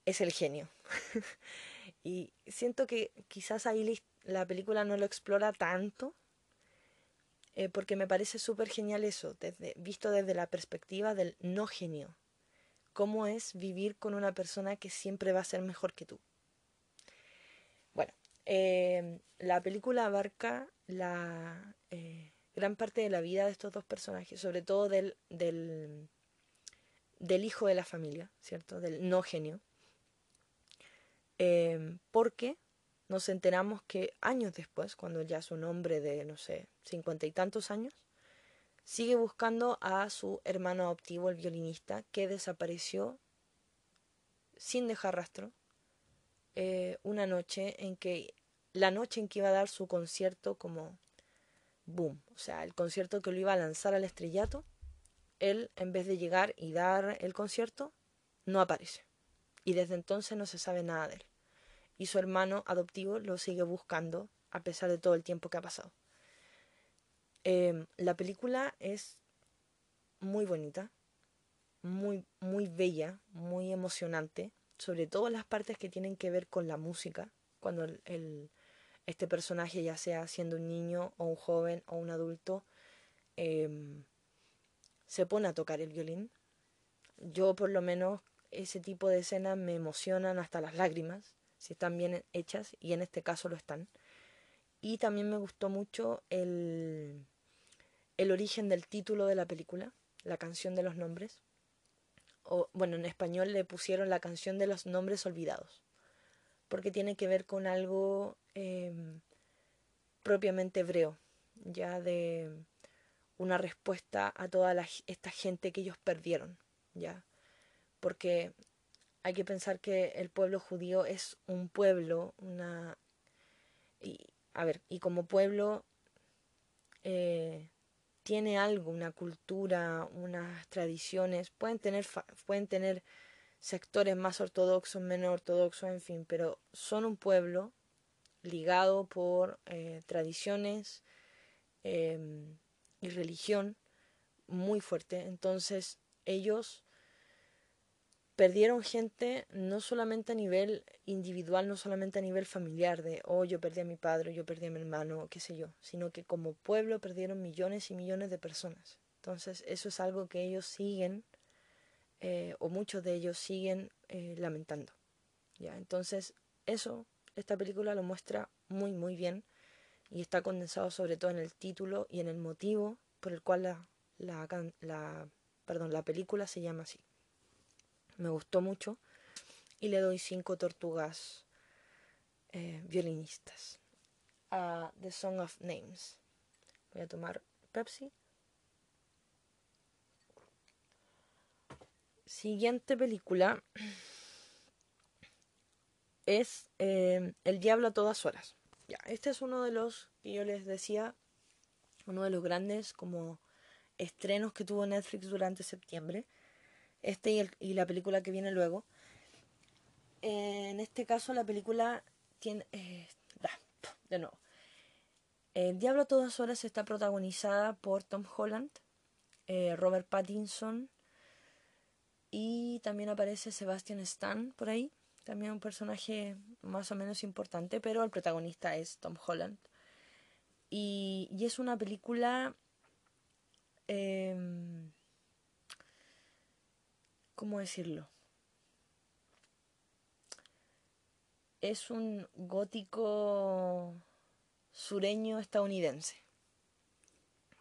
es el genio. y siento que quizás ahí la película no lo explora tanto, eh, porque me parece súper genial eso, visto desde la perspectiva del no genio. ¿Cómo es vivir con una persona que siempre va a ser mejor que tú? Bueno, eh, la película abarca la eh, gran parte de la vida de estos dos personajes, sobre todo del, del, hijo de la familia, ¿cierto? Del no genio. Eh, porque nos enteramos que años después, cuando ya es un hombre de, no sé, cincuenta y tantos años, sigue buscando a su hermano adoptivo, el violinista, que desapareció sin dejar rastro eh, una noche en que la noche en que iba a dar su concierto como boom, o sea, el concierto que lo iba a lanzar al estrellato, él en vez de llegar y dar el concierto, no aparece. Y desde entonces no se sabe nada de él. Y su hermano adoptivo lo sigue buscando a pesar de todo el tiempo que ha pasado. Eh, la película es muy bonita, muy, muy bella, muy emocionante, sobre todo las partes que tienen que ver con la música, cuando el este personaje, ya sea siendo un niño o un joven o un adulto, em, se pone a tocar el violín. Yo por lo menos ese tipo de escenas me emocionan hasta las lágrimas, si están bien hechas, y en este caso lo están. Y también me gustó mucho el, el origen del título de la película, la canción de los nombres. O, bueno, en español le pusieron la canción de los nombres olvidados porque tiene que ver con algo em, propiamente hebreo, ya de una respuesta a toda esta gente que ellos perdieron, ya. Porque hay que pensar que el pueblo judío es un pueblo, una... a ver, y como pueblo eh, tiene algo, una cultura, unas tradiciones, pueden tener, pueden tener sectores más ortodoxos, menos ortodoxos, en fin, pero son un pueblo ligado por eh, tradiciones em, y religión muy fuerte. Entonces ellos perdieron gente no solamente a nivel individual, no solamente a nivel familiar, de, oh, yo perdí a mi padre, yo perdí a mi hermano, qué sé yo, sino que como pueblo perdieron millones y millones de personas. Entonces eso es algo que ellos siguen eh, o muchos de ellos siguen eh, lamentando. ¿ya? Entonces, eso, esta película lo muestra muy, muy bien y está condensado sobre todo en el título y en el motivo por el cual la, la, perdón, la película se llama así. Me gustó mucho y le doy cinco tortugas eh, violinistas a The Song of Names. Voy a tomar Pepsi. Siguiente película es eh, El Diablo a todas horas. Ya, este es uno de los que yo les decía, uno de los grandes como estrenos que tuvo Netflix durante septiembre. Este y, la película que viene luego. en este caso la película tiene... Eh, de nuevo. El Diablo a todas horas está protagonizada por Tom Holland, eh, Robert Pattinson, y también aparece Sebastian Stan por ahí, también un personaje más o menos importante, pero el protagonista es Tom Holland. Y, es una película... Em, ¿Cómo decirlo? Es un gótico sureño estadounidense.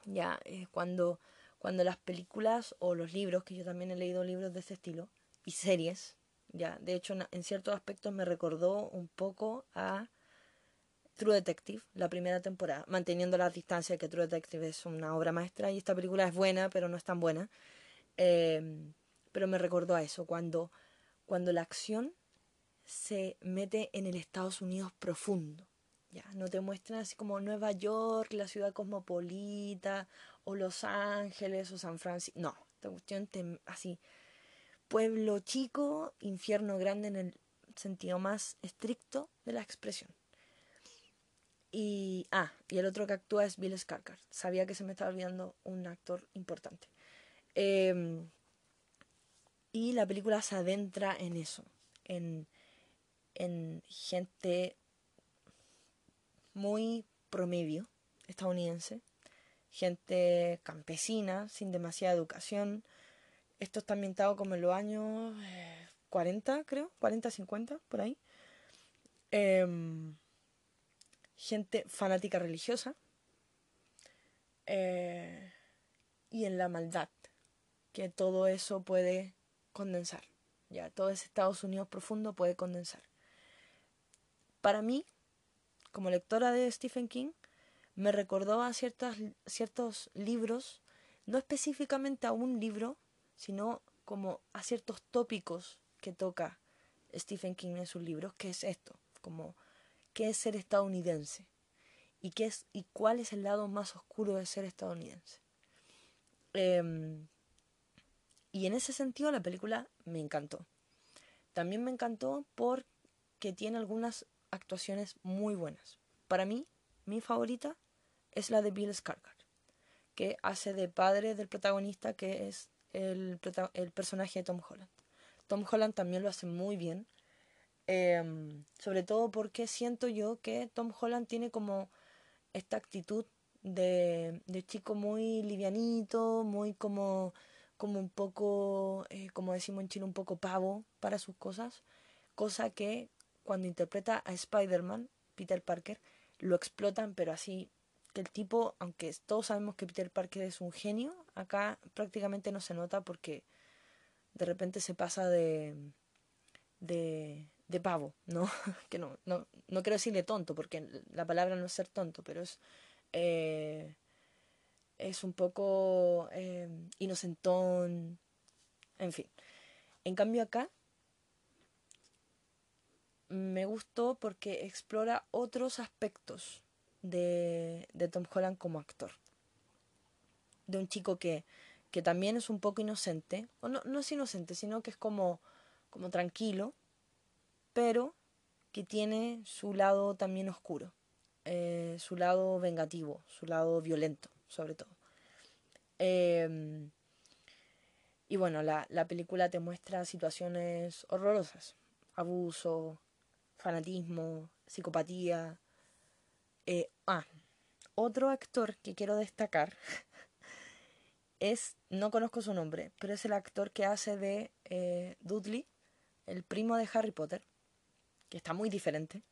Ya, eh, cuando cuando las películas o los libros, que yo también he leído libros de ese estilo, y series, ya, de hecho en ciertos aspectos me recordó un poco a True Detective, la primera temporada, manteniendo la distancia que True Detective es una obra maestra y esta película es buena, pero no es tan buena. Em, pero me recordó a eso, cuando, cuando la acción se mete en el Estados Unidos profundo. Ya, no te muestran así como Nueva York, la ciudad cosmopolita, o Los Ángeles, o San Francisco. No, esta cuestión así. Pueblo chico, infierno grande en el sentido más estricto de la expresión. Y, ah, y el otro que actúa es Bill Skarsgård. Sabía que se me estaba olvidando un actor importante. Em, y la película se adentra en eso, en, en gente muy promedio estadounidense, gente campesina, sin demasiada educación. Esto está ambientado como en los años 40, eh, creo, 40, 50, por ahí. Em, gente fanática religiosa. Eh, y en la maldad, que todo eso puede condensar. Ya, todo ese Estados Unidos profundo puede condensar. Para mí, como lectora de Stephen King, me recordó a ciertos libros, no específicamente a un libro, sino como a ciertos tópicos que toca Stephen King en sus libros, que es esto, como qué es ser estadounidense y qué es y cuál es el lado más oscuro de ser estadounidense. Em, y en ese sentido la película me encantó. También me encantó porque tiene algunas actuaciones muy buenas. Para mí, mi favorita es la de Bill Skarsgård, que hace de padre del protagonista, que es el, el personaje de Tom Holland. Tom Holland también lo hace muy bien, em, sobre todo porque siento yo que Tom Holland tiene como esta actitud de, de chico muy livianito, muy como, como un poco, eh, como decimos en Chile, un poco pavo para sus cosas, cosa que cuando interpreta a Spider-Man, Peter Parker, lo explotan, pero así que el tipo, aunque todos sabemos que Peter Parker es un genio, acá prácticamente no se nota porque de repente se pasa de, de, de pavo, ¿no? que no, no, no quiero decirle tonto, porque la palabra no es ser tonto, pero es, eh, es un poco eh, inocentón, en fin. En cambio acá me gustó porque explora otros aspectos de, de Tom Holland como actor. De un chico que, que también es un poco inocente, o no, no es inocente, sino que es como, como tranquilo, pero que tiene su lado también oscuro, eh, su lado vengativo, su lado violento, sobre todo. Em, y bueno, la, la película te muestra situaciones horrorosas, abuso, fanatismo, psicopatía. Eh, ah, otro actor que quiero destacar es, no conozco su nombre, pero es el actor que hace de eh, Dudley, el primo de Harry Potter, que está muy diferente.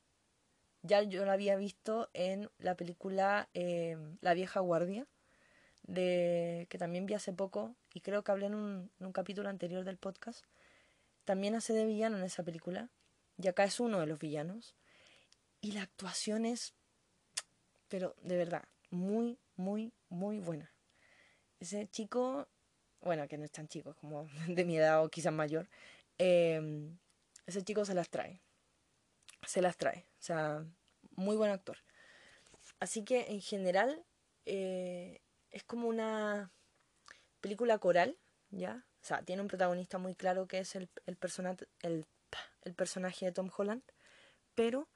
Ya yo lo había visto en la película eh, La vieja guardia, de, que también vi hace poco, y creo que hablé en un, capítulo anterior del podcast. También hace de villano en esa película y acá es uno de los villanos. Y la actuación es, pero de verdad, muy, muy, muy buena. Ese chico, bueno, que no es tan chico, como de mi edad o quizás mayor, em, ese chico se las trae. Se las trae. O sea, muy buen actor. Así que en general eh, es como una película coral, ¿ya? O sea, tiene un protagonista muy claro que es el, el, el el personaje de Tom Holland, pero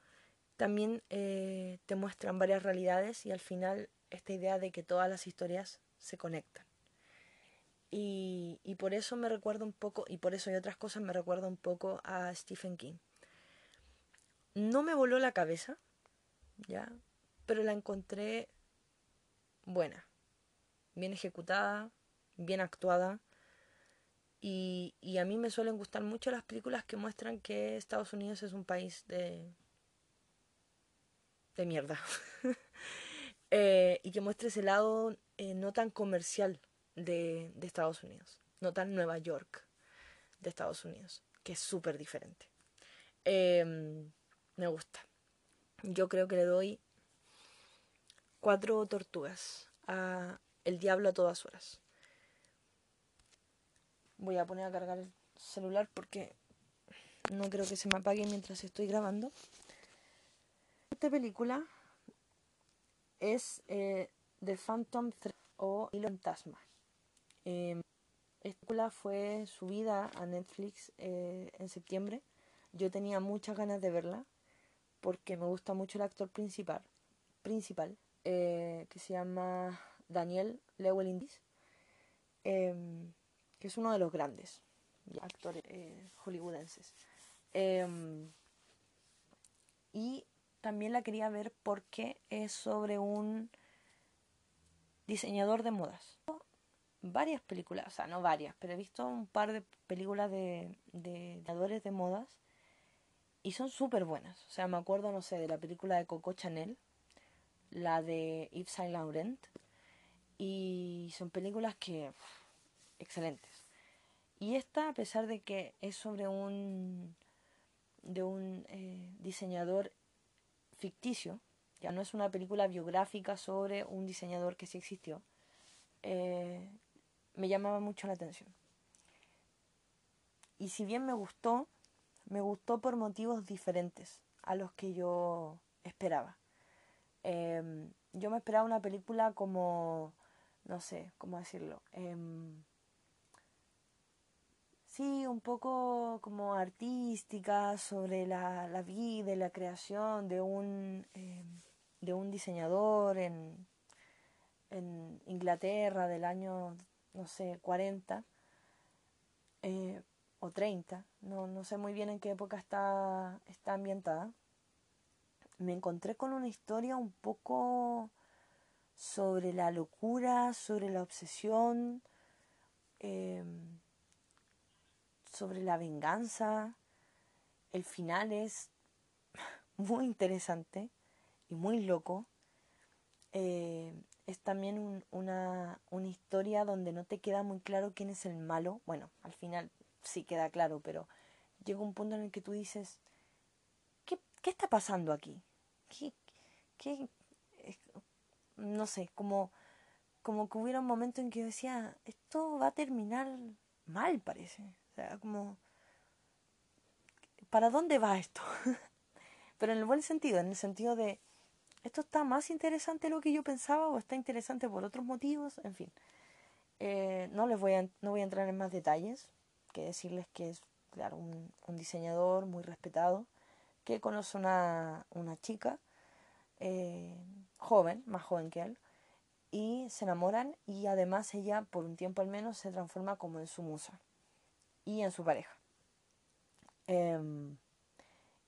también eh, te muestran varias realidades y al final esta idea de que todas las historias se conectan. Y, y por eso me recuerda un poco, y por eso y otras cosas me recuerda un poco a Stephen King. No me voló la cabeza, ya, pero la encontré buena, bien ejecutada, bien actuada y, a mí me suelen gustar mucho las películas que muestran que Estados Unidos es un país de, de mierda. eh, y que muestre ese lado eh, no tan comercial de, Estados Unidos, no tan Nueva York de Estados Unidos, que es súper diferente. Eh, me gusta. Yo creo que le doy cuatro tortugas a El Diablo a todas horas voy a poner a cargar el celular porque no creo que se me apague mientras estoy grabando. Esta película es eh, The Phantom Thread o El Fantasma. Eh, esta película fue subida a Netflix eh, en septiembre. Yo tenía muchas ganas de verla porque me gusta mucho el actor principal, principal eh, que se llama Daniel Lewel-Indis. Em, que es uno de los grandes actores eh, hollywoodenses. Eh, y también la quería ver porque es sobre un diseñador de modas. Varias películas, o sea, no varias, pero he visto un par de películas de, de diseñadores de modas y son súper buenas. O sea, me acuerdo, no sé, de la película de Coco Chanel, la de Yves Saint Laurent, y son películas que excelentes. Y esta, a pesar de que es sobre un de un eh, diseñador ficticio, ya no es una película biográfica sobre un diseñador que sí existió, eh, me llamaba mucho la atención. Y si bien me gustó, me gustó por motivos diferentes a los que yo esperaba. Eh, yo me esperaba una película como, no sé, ¿cómo decirlo? Eh, sí, un poco como artística sobre la, la vida y la creación de un, eh, de un diseñador en, en Inglaterra del año, no sé, 40 eh, o 30, no, no sé muy bien en qué época está, está ambientada. Me encontré con una historia un poco sobre la locura, sobre la obsesión. Eh, sobre la venganza. El final es muy interesante y muy loco. Eh, es también una, una historia donde no te queda muy claro quién es el malo. Bueno, al final sí queda claro, pero llega un punto en el que tú dices, ¿qué está pasando aquí? ¿Qué, qué, no sé, como, como que hubiera un momento en que yo decía, esto va a terminar mal, parece. O sea, como, ¿para dónde va esto? Pero en el buen sentido, en el sentido de, ¿esto está más interesante de lo que yo pensaba o está interesante por otros motivos? En fin, eh, no les voy a, no voy a entrar en más detalles que decirles que es, un diseñador muy respetado que conoce una, una chica eh, joven, más joven que él, y se enamoran y además ella, por un tiempo al menos, se transforma como en su musa y en su pareja. Em,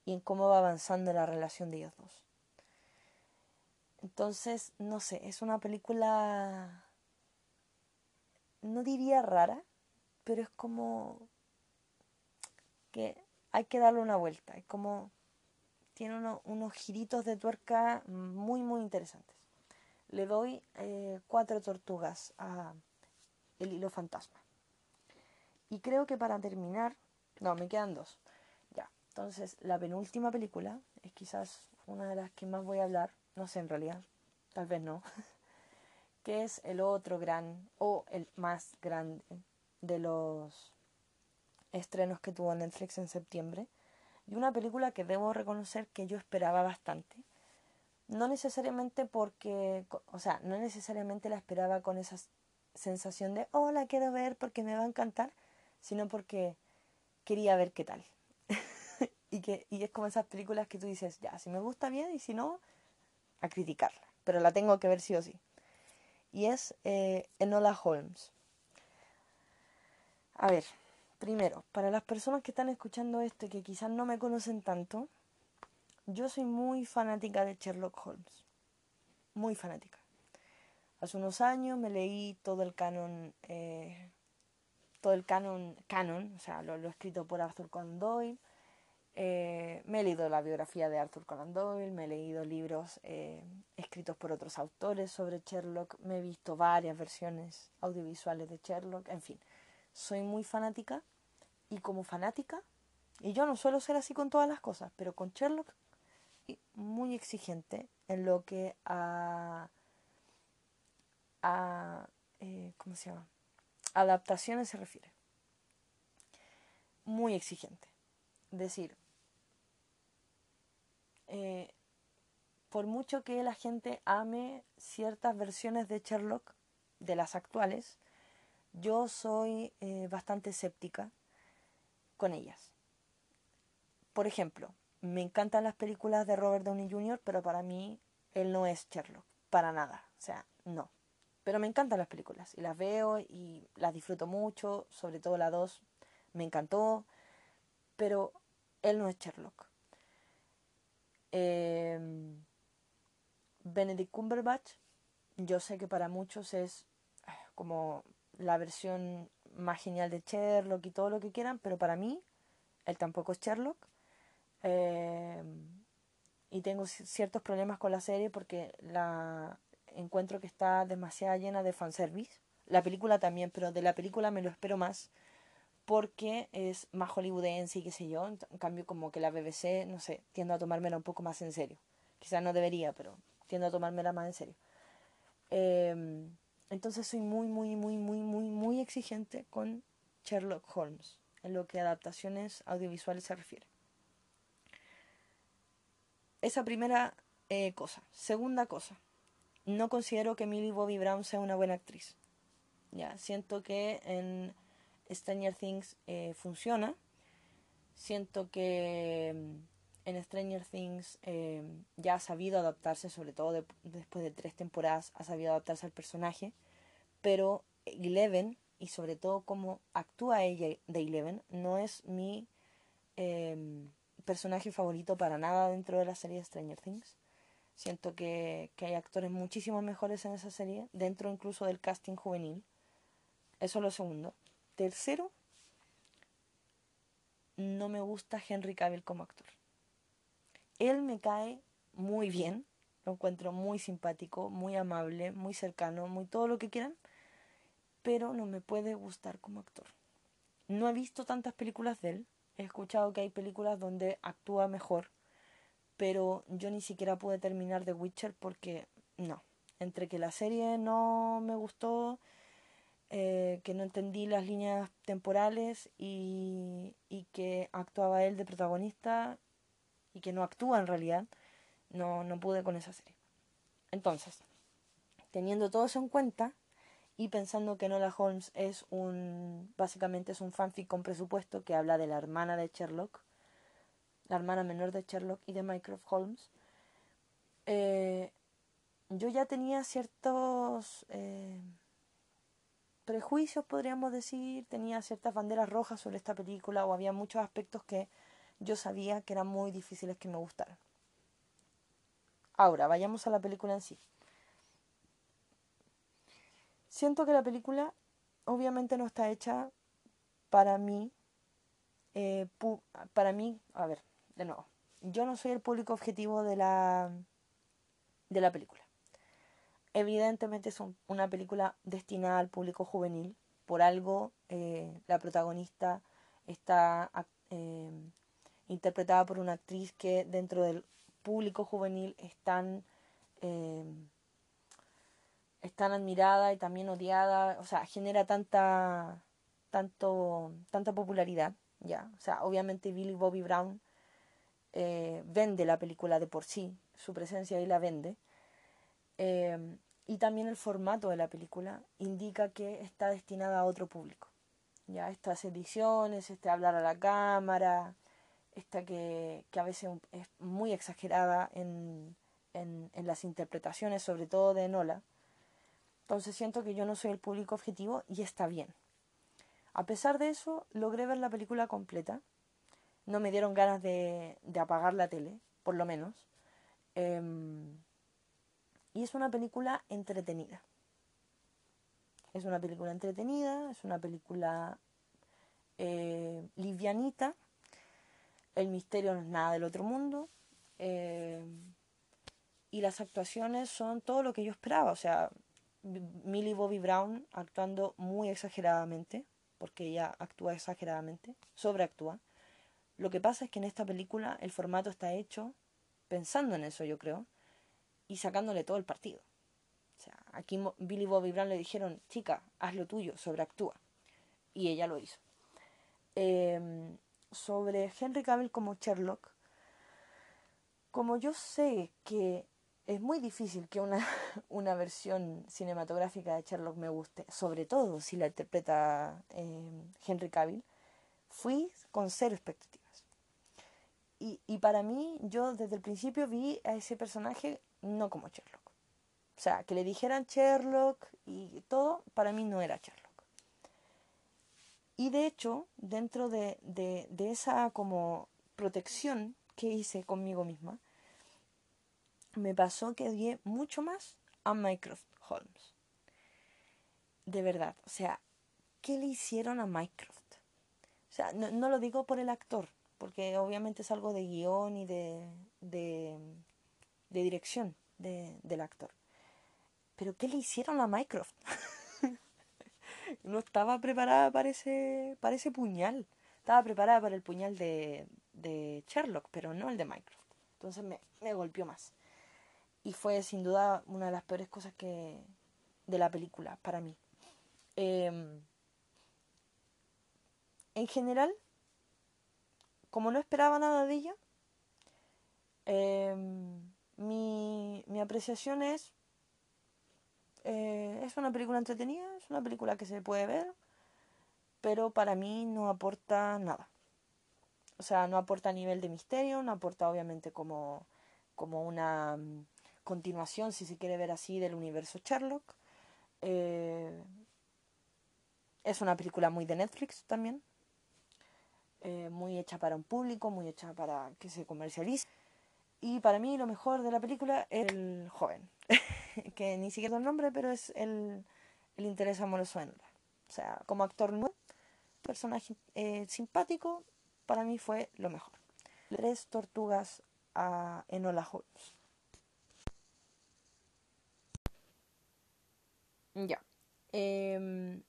y en cómo va avanzando la relación de ellos dos. Entonces, no sé, es una película, no diría rara, pero es como que hay que darle una vuelta, es como tiene unos giritos de tuerca muy, muy interesantes. Le doy eh, cuatro tortugas a El hilo fantasma. Y creo que para terminar, no, me quedan dos. Ya, entonces la penúltima película es quizás una de las que más voy a hablar, no sé en realidad, tal vez no, que es el otro gran o el más grande de los estrenos que tuvo Netflix en septiembre, y una película que debo reconocer que yo esperaba bastante. No necesariamente porque, o sea, no necesariamente la esperaba con esa sensación de, oh, la quiero ver porque me va a encantar, sino porque quería ver qué tal. y, que, y es como esas películas que tú dices, ya, si me gusta bien y si no, a criticarla. Pero la tengo que ver sí o sí. Y es eh, Enola Holmes. A ver, Primero, para las personas que están escuchando esto y que quizás no me conocen tanto, yo soy muy fanática de Sherlock Holmes. Muy fanática. Hace unos años me leí todo el canon, eh, todo el canon, canon, o sea, lo, lo escrito por Arthur Conan Doyle. Eh, me he leído la biografía de Arthur Conan Doyle, me he leído libros eh, escritos por otros autores sobre Sherlock, me he visto varias versiones audiovisuales de Sherlock, en fin, soy muy fanática y como fanática, y yo no suelo ser así con todas las cosas, pero con Sherlock muy exigente en lo que a, a eh, ¿cómo se llama? adaptaciones se refiere. Muy exigente. Decir, eh, por mucho que la gente ame ciertas versiones de Sherlock, de las actuales, yo soy eh, bastante escéptica con ellas. Por ejemplo, me encantan las películas de Robert Downey Jr., pero para mí él no es Sherlock, para nada, o sea, no. Pero me encantan las películas y las veo y las disfruto mucho, sobre todo la 2 me encantó, pero él no es Sherlock. Em, Benedict Cumberbatch, yo sé que para muchos es ah, como la versión más genial de Sherlock y todo lo que quieran, pero para mí, él tampoco es Sherlock. Eh, y tengo ciertos problemas con la serie porque la encuentro que está demasiado llena de fanservice. La película también, pero de la película me lo espero más porque es más hollywoodense y qué sé yo. En cambio, como que la BBC, no sé, tiendo a tomármela un poco más en serio. Quizás no debería, pero tiendo a tomármela más en serio. Eh, entonces soy muy, muy, muy, muy, muy, muy exigente con Sherlock Holmes en lo que adaptaciones audiovisuales se refiere. Esa primera eh, cosa. Segunda cosa. No considero que Millie Bobby Brown sea una buena actriz. Ya, siento que en Stranger Things eh, funciona. Siento que mm, en Stranger Things eh, ya ha sabido adaptarse, sobre todo después de tres temporadas, ha sabido adaptarse al personaje pero Eleven y sobre todo cómo actúa ella de Eleven no es mi em, personaje favorito para nada dentro de la serie de Stranger Things. Siento que, que, hay actores muchísimo mejores en esa serie, dentro incluso del casting juvenil. Eso es lo segundo. Tercero, no me gusta Henry Cavill como actor. Él me cae muy bien, lo encuentro muy simpático, muy amable, muy cercano, muy todo lo que quieran, pero no me puede gustar como actor. No he visto tantas películas de él, he escuchado que hay películas donde actúa mejor, pero yo ni siquiera pude terminar The Witcher porque no. Entre que la serie no me gustó, eh, que no entendí las líneas temporales y, y que actuaba él de protagonista y que no actúa en realidad, no, no pude con esa serie. Entonces, teniendo todo eso en cuenta y pensando que Nola Holmes es un, básicamente es un fanfic con presupuesto que habla de la hermana de Sherlock, la hermana menor de Sherlock y de Mycroft Holmes, eh, yo ya tenía ciertos eh, prejuicios, podríamos decir, tenía ciertas banderas rojas sobre esta película o había muchos aspectos que yo sabía que eran muy difíciles que me gustaran. Ahora, vayamos a la película en sí. Siento que la película obviamente no está hecha para mí, eh, para mí, a ver, de nuevo, yo no soy el público objetivo de la, de la película. Evidentemente es una película destinada al público juvenil. Por algo eh, la protagonista está eh, interpretada por una actriz que dentro del público juvenil es tan, eh, admirada y también odiada, o sea, genera tanta, tanto, tanta popularidad, ya, o sea, obviamente Billy Bobby Brown eh, vende la película de por sí, su presencia ahí la vende, eh, y también el formato de la película indica que está destinada a otro público, ya, estas ediciones, este hablar a la cámara, esta que, que a veces es muy exagerada en, en, las interpretaciones, sobre todo de Nola. Entonces siento que yo no soy el público objetivo y está bien. A pesar de eso, logré ver la película completa. No me dieron ganas de, de apagar la tele, por lo menos. Eh, y es una película entretenida. Es una película entretenida, es una película eh, livianita, el misterio no es nada del otro mundo. Eh, y las actuaciones son todo lo que yo esperaba. O sea, Millie Bobby Brown actuando muy exageradamente, porque ella actúa exageradamente, sobreactúa. Lo que pasa es que en esta película el formato está hecho pensando en eso, yo creo, y sacándole todo el partido. O sea, aquí Billy Bobby Brown le dijeron, chica, haz lo tuyo, sobreactúa. Y ella lo hizo. Eh, sobre Henry Cavill como Sherlock, como yo sé que es muy difícil que una, una versión cinematográfica de Sherlock me guste, sobre todo si la interpreta eh, Henry Cavill, fui con cero expectativas. Y, y para mí, yo desde el principio vi a ese personaje no como Sherlock. O sea, que le dijeran Sherlock y todo, para mí no era Sherlock. Y de hecho, dentro de, de, esa como protección que hice conmigo misma, me pasó que odié mucho más a Mycroft Holmes. De verdad, o sea, ¿qué le hicieron a Mycroft? O sea, no, no lo digo por el actor, porque obviamente es algo de guion y de, de, dirección de, del actor. Pero ¿qué le hicieron a Mycroft? no estaba preparada para ese, para ese puñal. Estaba preparada para el puñal de, de Sherlock, pero no el de Mycroft. Entonces me, me golpeó más. Y fue sin duda una de las peores cosas que de la película para mí. Eh, en general, como no esperaba nada de ella, eh, mi, mi apreciación es eh, es una película entretenida, es una película que se puede ver, pero para mí no aporta nada. O sea, no aporta nivel de misterio, no aporta obviamente como, como una mm, continuación, si se quiere ver así, del universo Sherlock. Eh, es una película muy de Netflix también, eh, muy hecha para un público, muy hecha para que se comercialice. Y para mí lo mejor de la película es el joven, que ni siquiera el nombre, pero es el, el interés amoroso en O sea, como actor nuevo, personaje eh, simpático, para mí fue lo mejor. Tres tortugas a Enola Holmes. Ya. Eh,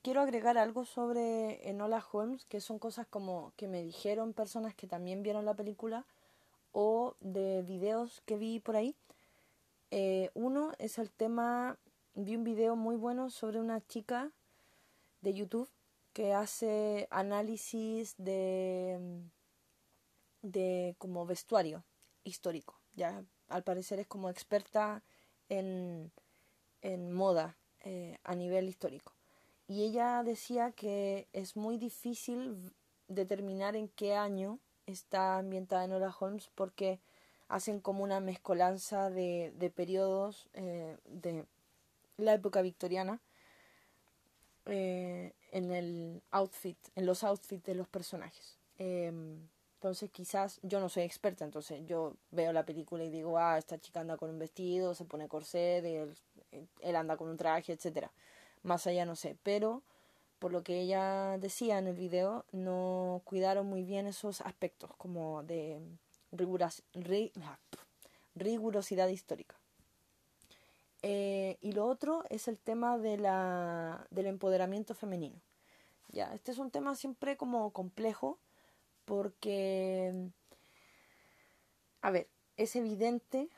quiero agregar algo sobre Enola Holmes, que son cosas como que me dijeron personas que también vieron la película o de videos que vi por ahí. Eh, uno es el tema, vi un video muy bueno sobre una chica de YouTube que hace análisis de, de como vestuario histórico. Ya al parecer es como experta en, en moda eh, a nivel histórico. Y ella decía que es muy difícil determinar en qué año está ambientada en Enola Holmes porque hacen como una mezcolanza de, de periodos eh, de la época victoriana eh, en el outfit, en los outfits de los personajes. Em, entonces quizás yo no soy experta, entonces yo veo la película y digo, ah, esta chica anda con un vestido, se pone corset, él, él anda con un traje, etcétera. Más allá no sé, pero por lo que ella decía en el video, no cuidaron muy bien esos aspectos como de rigurosidad histórica. Eh, y lo otro es el tema del empoderamiento femenino. Ya, este es un tema siempre como complejo porque, a ver, es evidente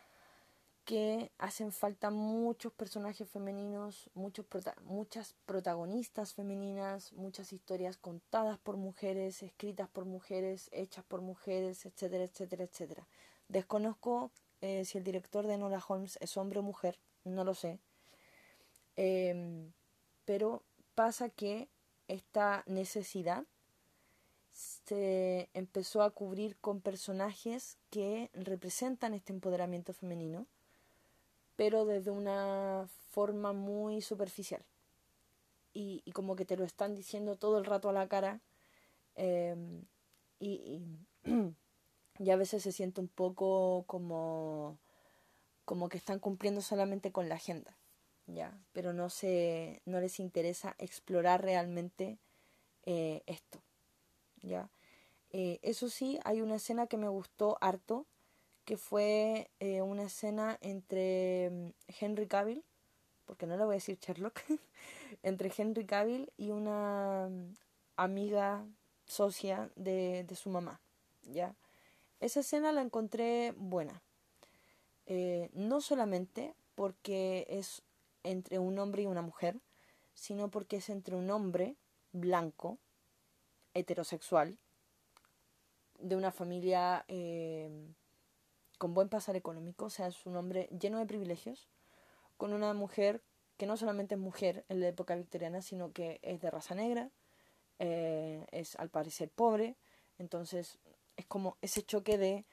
que hacen falta muchos personajes femeninos, muchos muchas protagonistas femeninas, muchas historias contadas por mujeres, escritas por mujeres, hechas por mujeres, etcétera, etcétera, etcétera. Desconozco eh, si el director de Nola Holmes es hombre o mujer, no lo sé. Em, pero pasa que esta necesidad se empezó a cubrir con personajes que representan este empoderamiento femenino pero desde una forma muy superficial. Y, como que te lo están diciendo todo el rato a la cara. Em, y, y, a veces se siente un poco como, como que están cumpliendo solamente con la agenda. ¿ya? Pero no, se, no les interesa explorar realmente eh, esto. ¿ya? Eh, eso sí, hay una escena que me gustó harto, que fue eh, una escena entre mm, Henry Cavill, porque no le voy a decir Sherlock, entre Henry Cavill y una mm, amiga socia de, su mamá, ¿ya? Esa escena la encontré buena. Eh, no solamente porque es entre un hombre y una mujer, sino porque es entre un hombre blanco, heterosexual, de una familia eh, con buen pasar económico, o sea, es un hombre lleno de privilegios, con una mujer que no solamente es mujer en la época victoriana, sino que es de raza negra, eh, es al parecer pobre, entonces es como ese choque de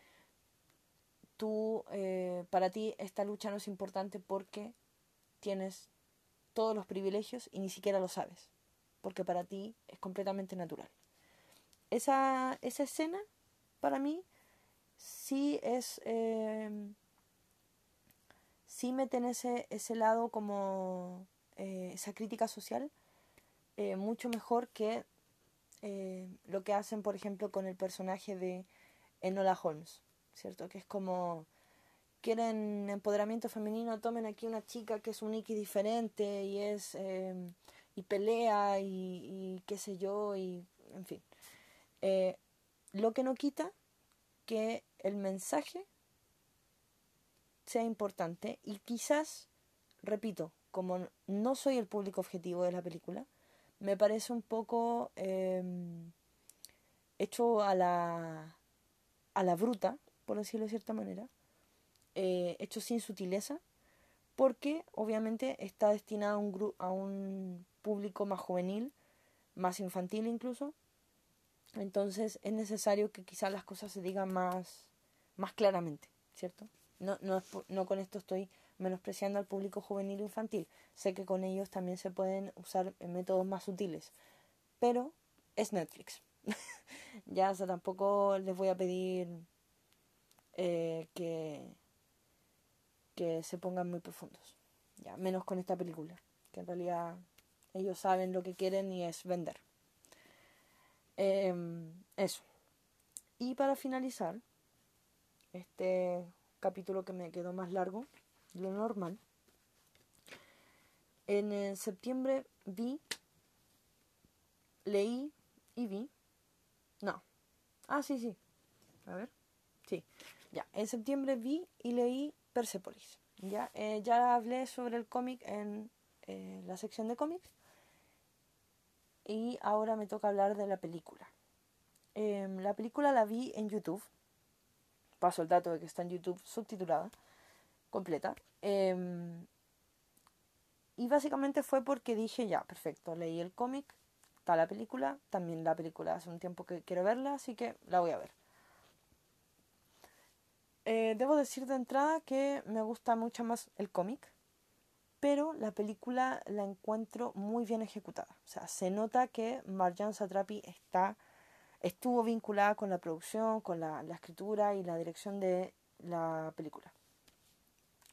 tú, eh, para ti esta lucha no es importante porque tienes todos los privilegios y ni siquiera lo sabes, porque para ti es completamente natural. Esa, esa escena, para mí, sí es, eh, sí meten ese, ese lado como eh, esa crítica social eh, mucho mejor que eh, lo que hacen, por ejemplo, con el personaje de Enola Holmes, ¿cierto? Que es como quieren empoderamiento femenino, tomen aquí una chica que es única y diferente y es y pelea y, qué sé yo y en fin. lo que no quita que el mensaje sea importante y quizás, repito, como no soy el público objetivo de la película, me parece un poco em, hecho a la, a la bruta, por decirlo de cierta manera, eh, hecho sin sutileza, porque obviamente está destinado a un, a un público más juvenil, más infantil incluso, entonces es necesario que quizás las cosas se digan más, más claramente, ¿cierto? No, no, no con esto estoy menospreciando al público juvenil infantil. Sé que con ellos también se pueden usar métodos más sutiles. Pero es Netflix. ya, tampoco les voy a pedir eh, que, que se pongan muy profundos. Ya, menos con esta película. Que en realidad ellos saben lo que quieren y es vender. Em, eso. Y para finalizar, este capítulo que me quedó más largo, lo normal, en septiembre vi, leí y vi, no, ah, sí, sí, a ver, sí, Ya, en septiembre vi y leí Persepolis. Ya, eh, ya hablé sobre el cómic en eh, la sección de cómics. Y ahora me toca hablar de la película. Em, la película la vi en YouTube. Paso el dato de que está en YouTube subtitulada, completa. Em, y básicamente fue porque dije, ya, perfecto, leí el cómic, está la película, también la película hace un tiempo que quiero verla, así que la voy a ver. Eh, debo decir de entrada que me gusta mucho más el cómic, pero la película la encuentro muy bien ejecutada. O sea, se nota que Marjan Satrapi está, estuvo vinculada con la producción, con la, escritura y la dirección de la película.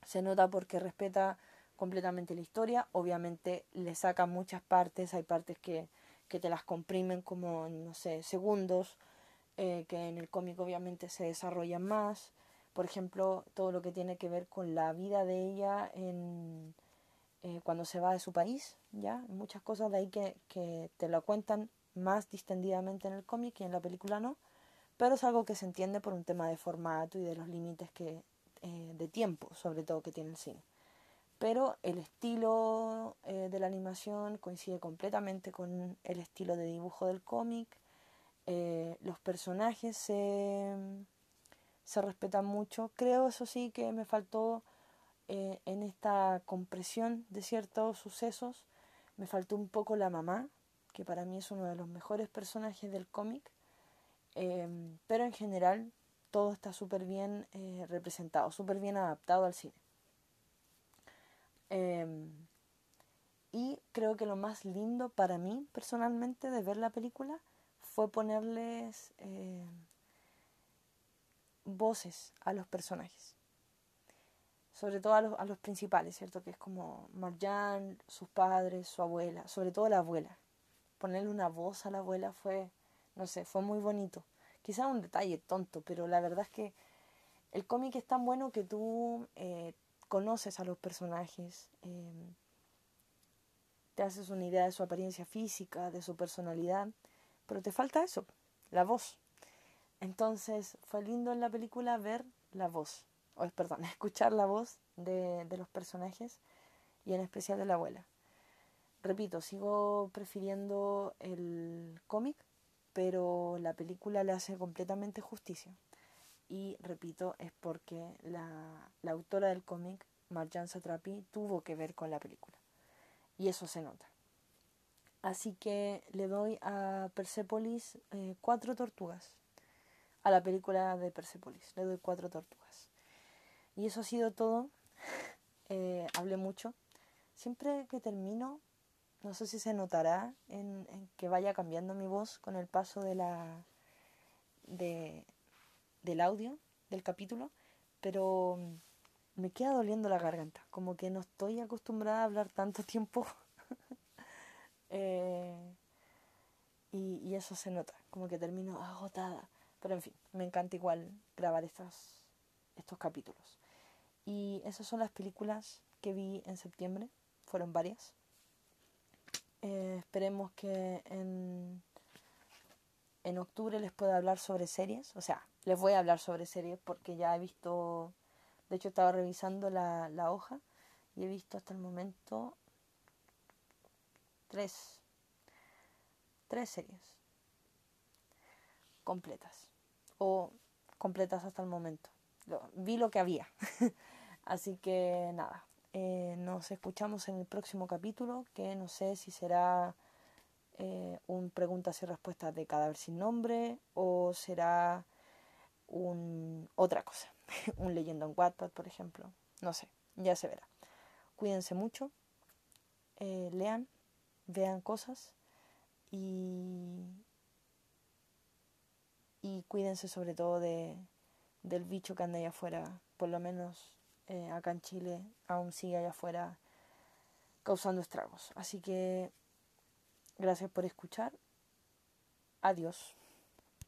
Se nota porque respeta completamente la historia, obviamente le saca muchas partes, hay partes que, que te las comprimen como, no sé, segundos, eh, que en el cómic obviamente se desarrollan más por ejemplo, todo lo que tiene que ver con la vida de ella en, eh, cuando se va de su país, ¿ya? Muchas cosas de ahí que, que te lo cuentan más distendidamente en el cómic y en la película no, pero es algo que se entiende por un tema de formato y de los límites que, eh, de tiempo, sobre todo, que tiene el cine. Pero el estilo eh, de la animación coincide completamente con el estilo de dibujo del cómic. los personajes se, se respetan mucho. Creo, eso sí, que me faltó eh, en esta compresión de ciertos sucesos, me faltó un poco la mamá, que para mí es uno de los mejores personajes del cómic, em, pero en general todo está súper bien eh, representado, súper bien adaptado al cine. Em, y creo que lo más lindo para mí personalmente de ver la película fue ponerles em, voces a los personajes. Sobre todo a los, a los principales, ¿cierto? Que es como Marjan, sus padres, su abuela, sobre todo la abuela. Ponerle una voz a la abuela fue, no sé, fue muy bonito. Quizá un detalle tonto, pero la verdad es que el cómic es tan bueno que tú eh, conoces a los personajes, em, te haces una idea de su apariencia física, de su personalidad, pero te falta eso, la voz. Entonces fue lindo en la película ver la voz, o perdón, escuchar la voz de, de los personajes y en especial de la abuela. Repito, sigo prefiriendo el cómic, pero la película le hace completamente justicia. Y repito, es porque la, la autora del cómic, Marjan Satrapi, tuvo que ver con la película. Y eso se nota. Así que le doy a Persepolis eh, cuatro tortugas a la película de Persepolis. Le doy cuatro tortugas. Y eso ha sido todo. Eh, hablé mucho. Siempre que termino, no sé si se notará en, que vaya cambiando mi voz con el paso de la de, del audio del capítulo, pero me queda doliendo la garganta, como que no estoy acostumbrada a hablar tanto tiempo. Eh, y, y eso se nota, como que termino agotada. Pero en fin, me encanta igual grabar estos, estos capítulos. Y esas son las películas que vi en septiembre. Fueron varias. Eh, esperemos que en, en octubre les pueda hablar sobre series. O sea, les voy a hablar sobre series porque ya he visto... De hecho, estaba revisando la, la hoja y he visto hasta el momento tres, tres series completas o completas hasta el momento. vi lo que había. Así que nada, eh, nos escuchamos en el próximo capítulo, que no sé si será eh, un preguntas y respuestas de cadáver sin nombre o será un, otra cosa, un leyendo en Wattpad, por ejemplo. No sé, ya se verá. Cuídense mucho, eh, lean, vean cosas y y cuídense sobre todo de, del bicho que anda allá afuera, por lo menos eh, acá en Chile aún sigue allá afuera causando estragos. Así que gracias por escuchar. Adiós.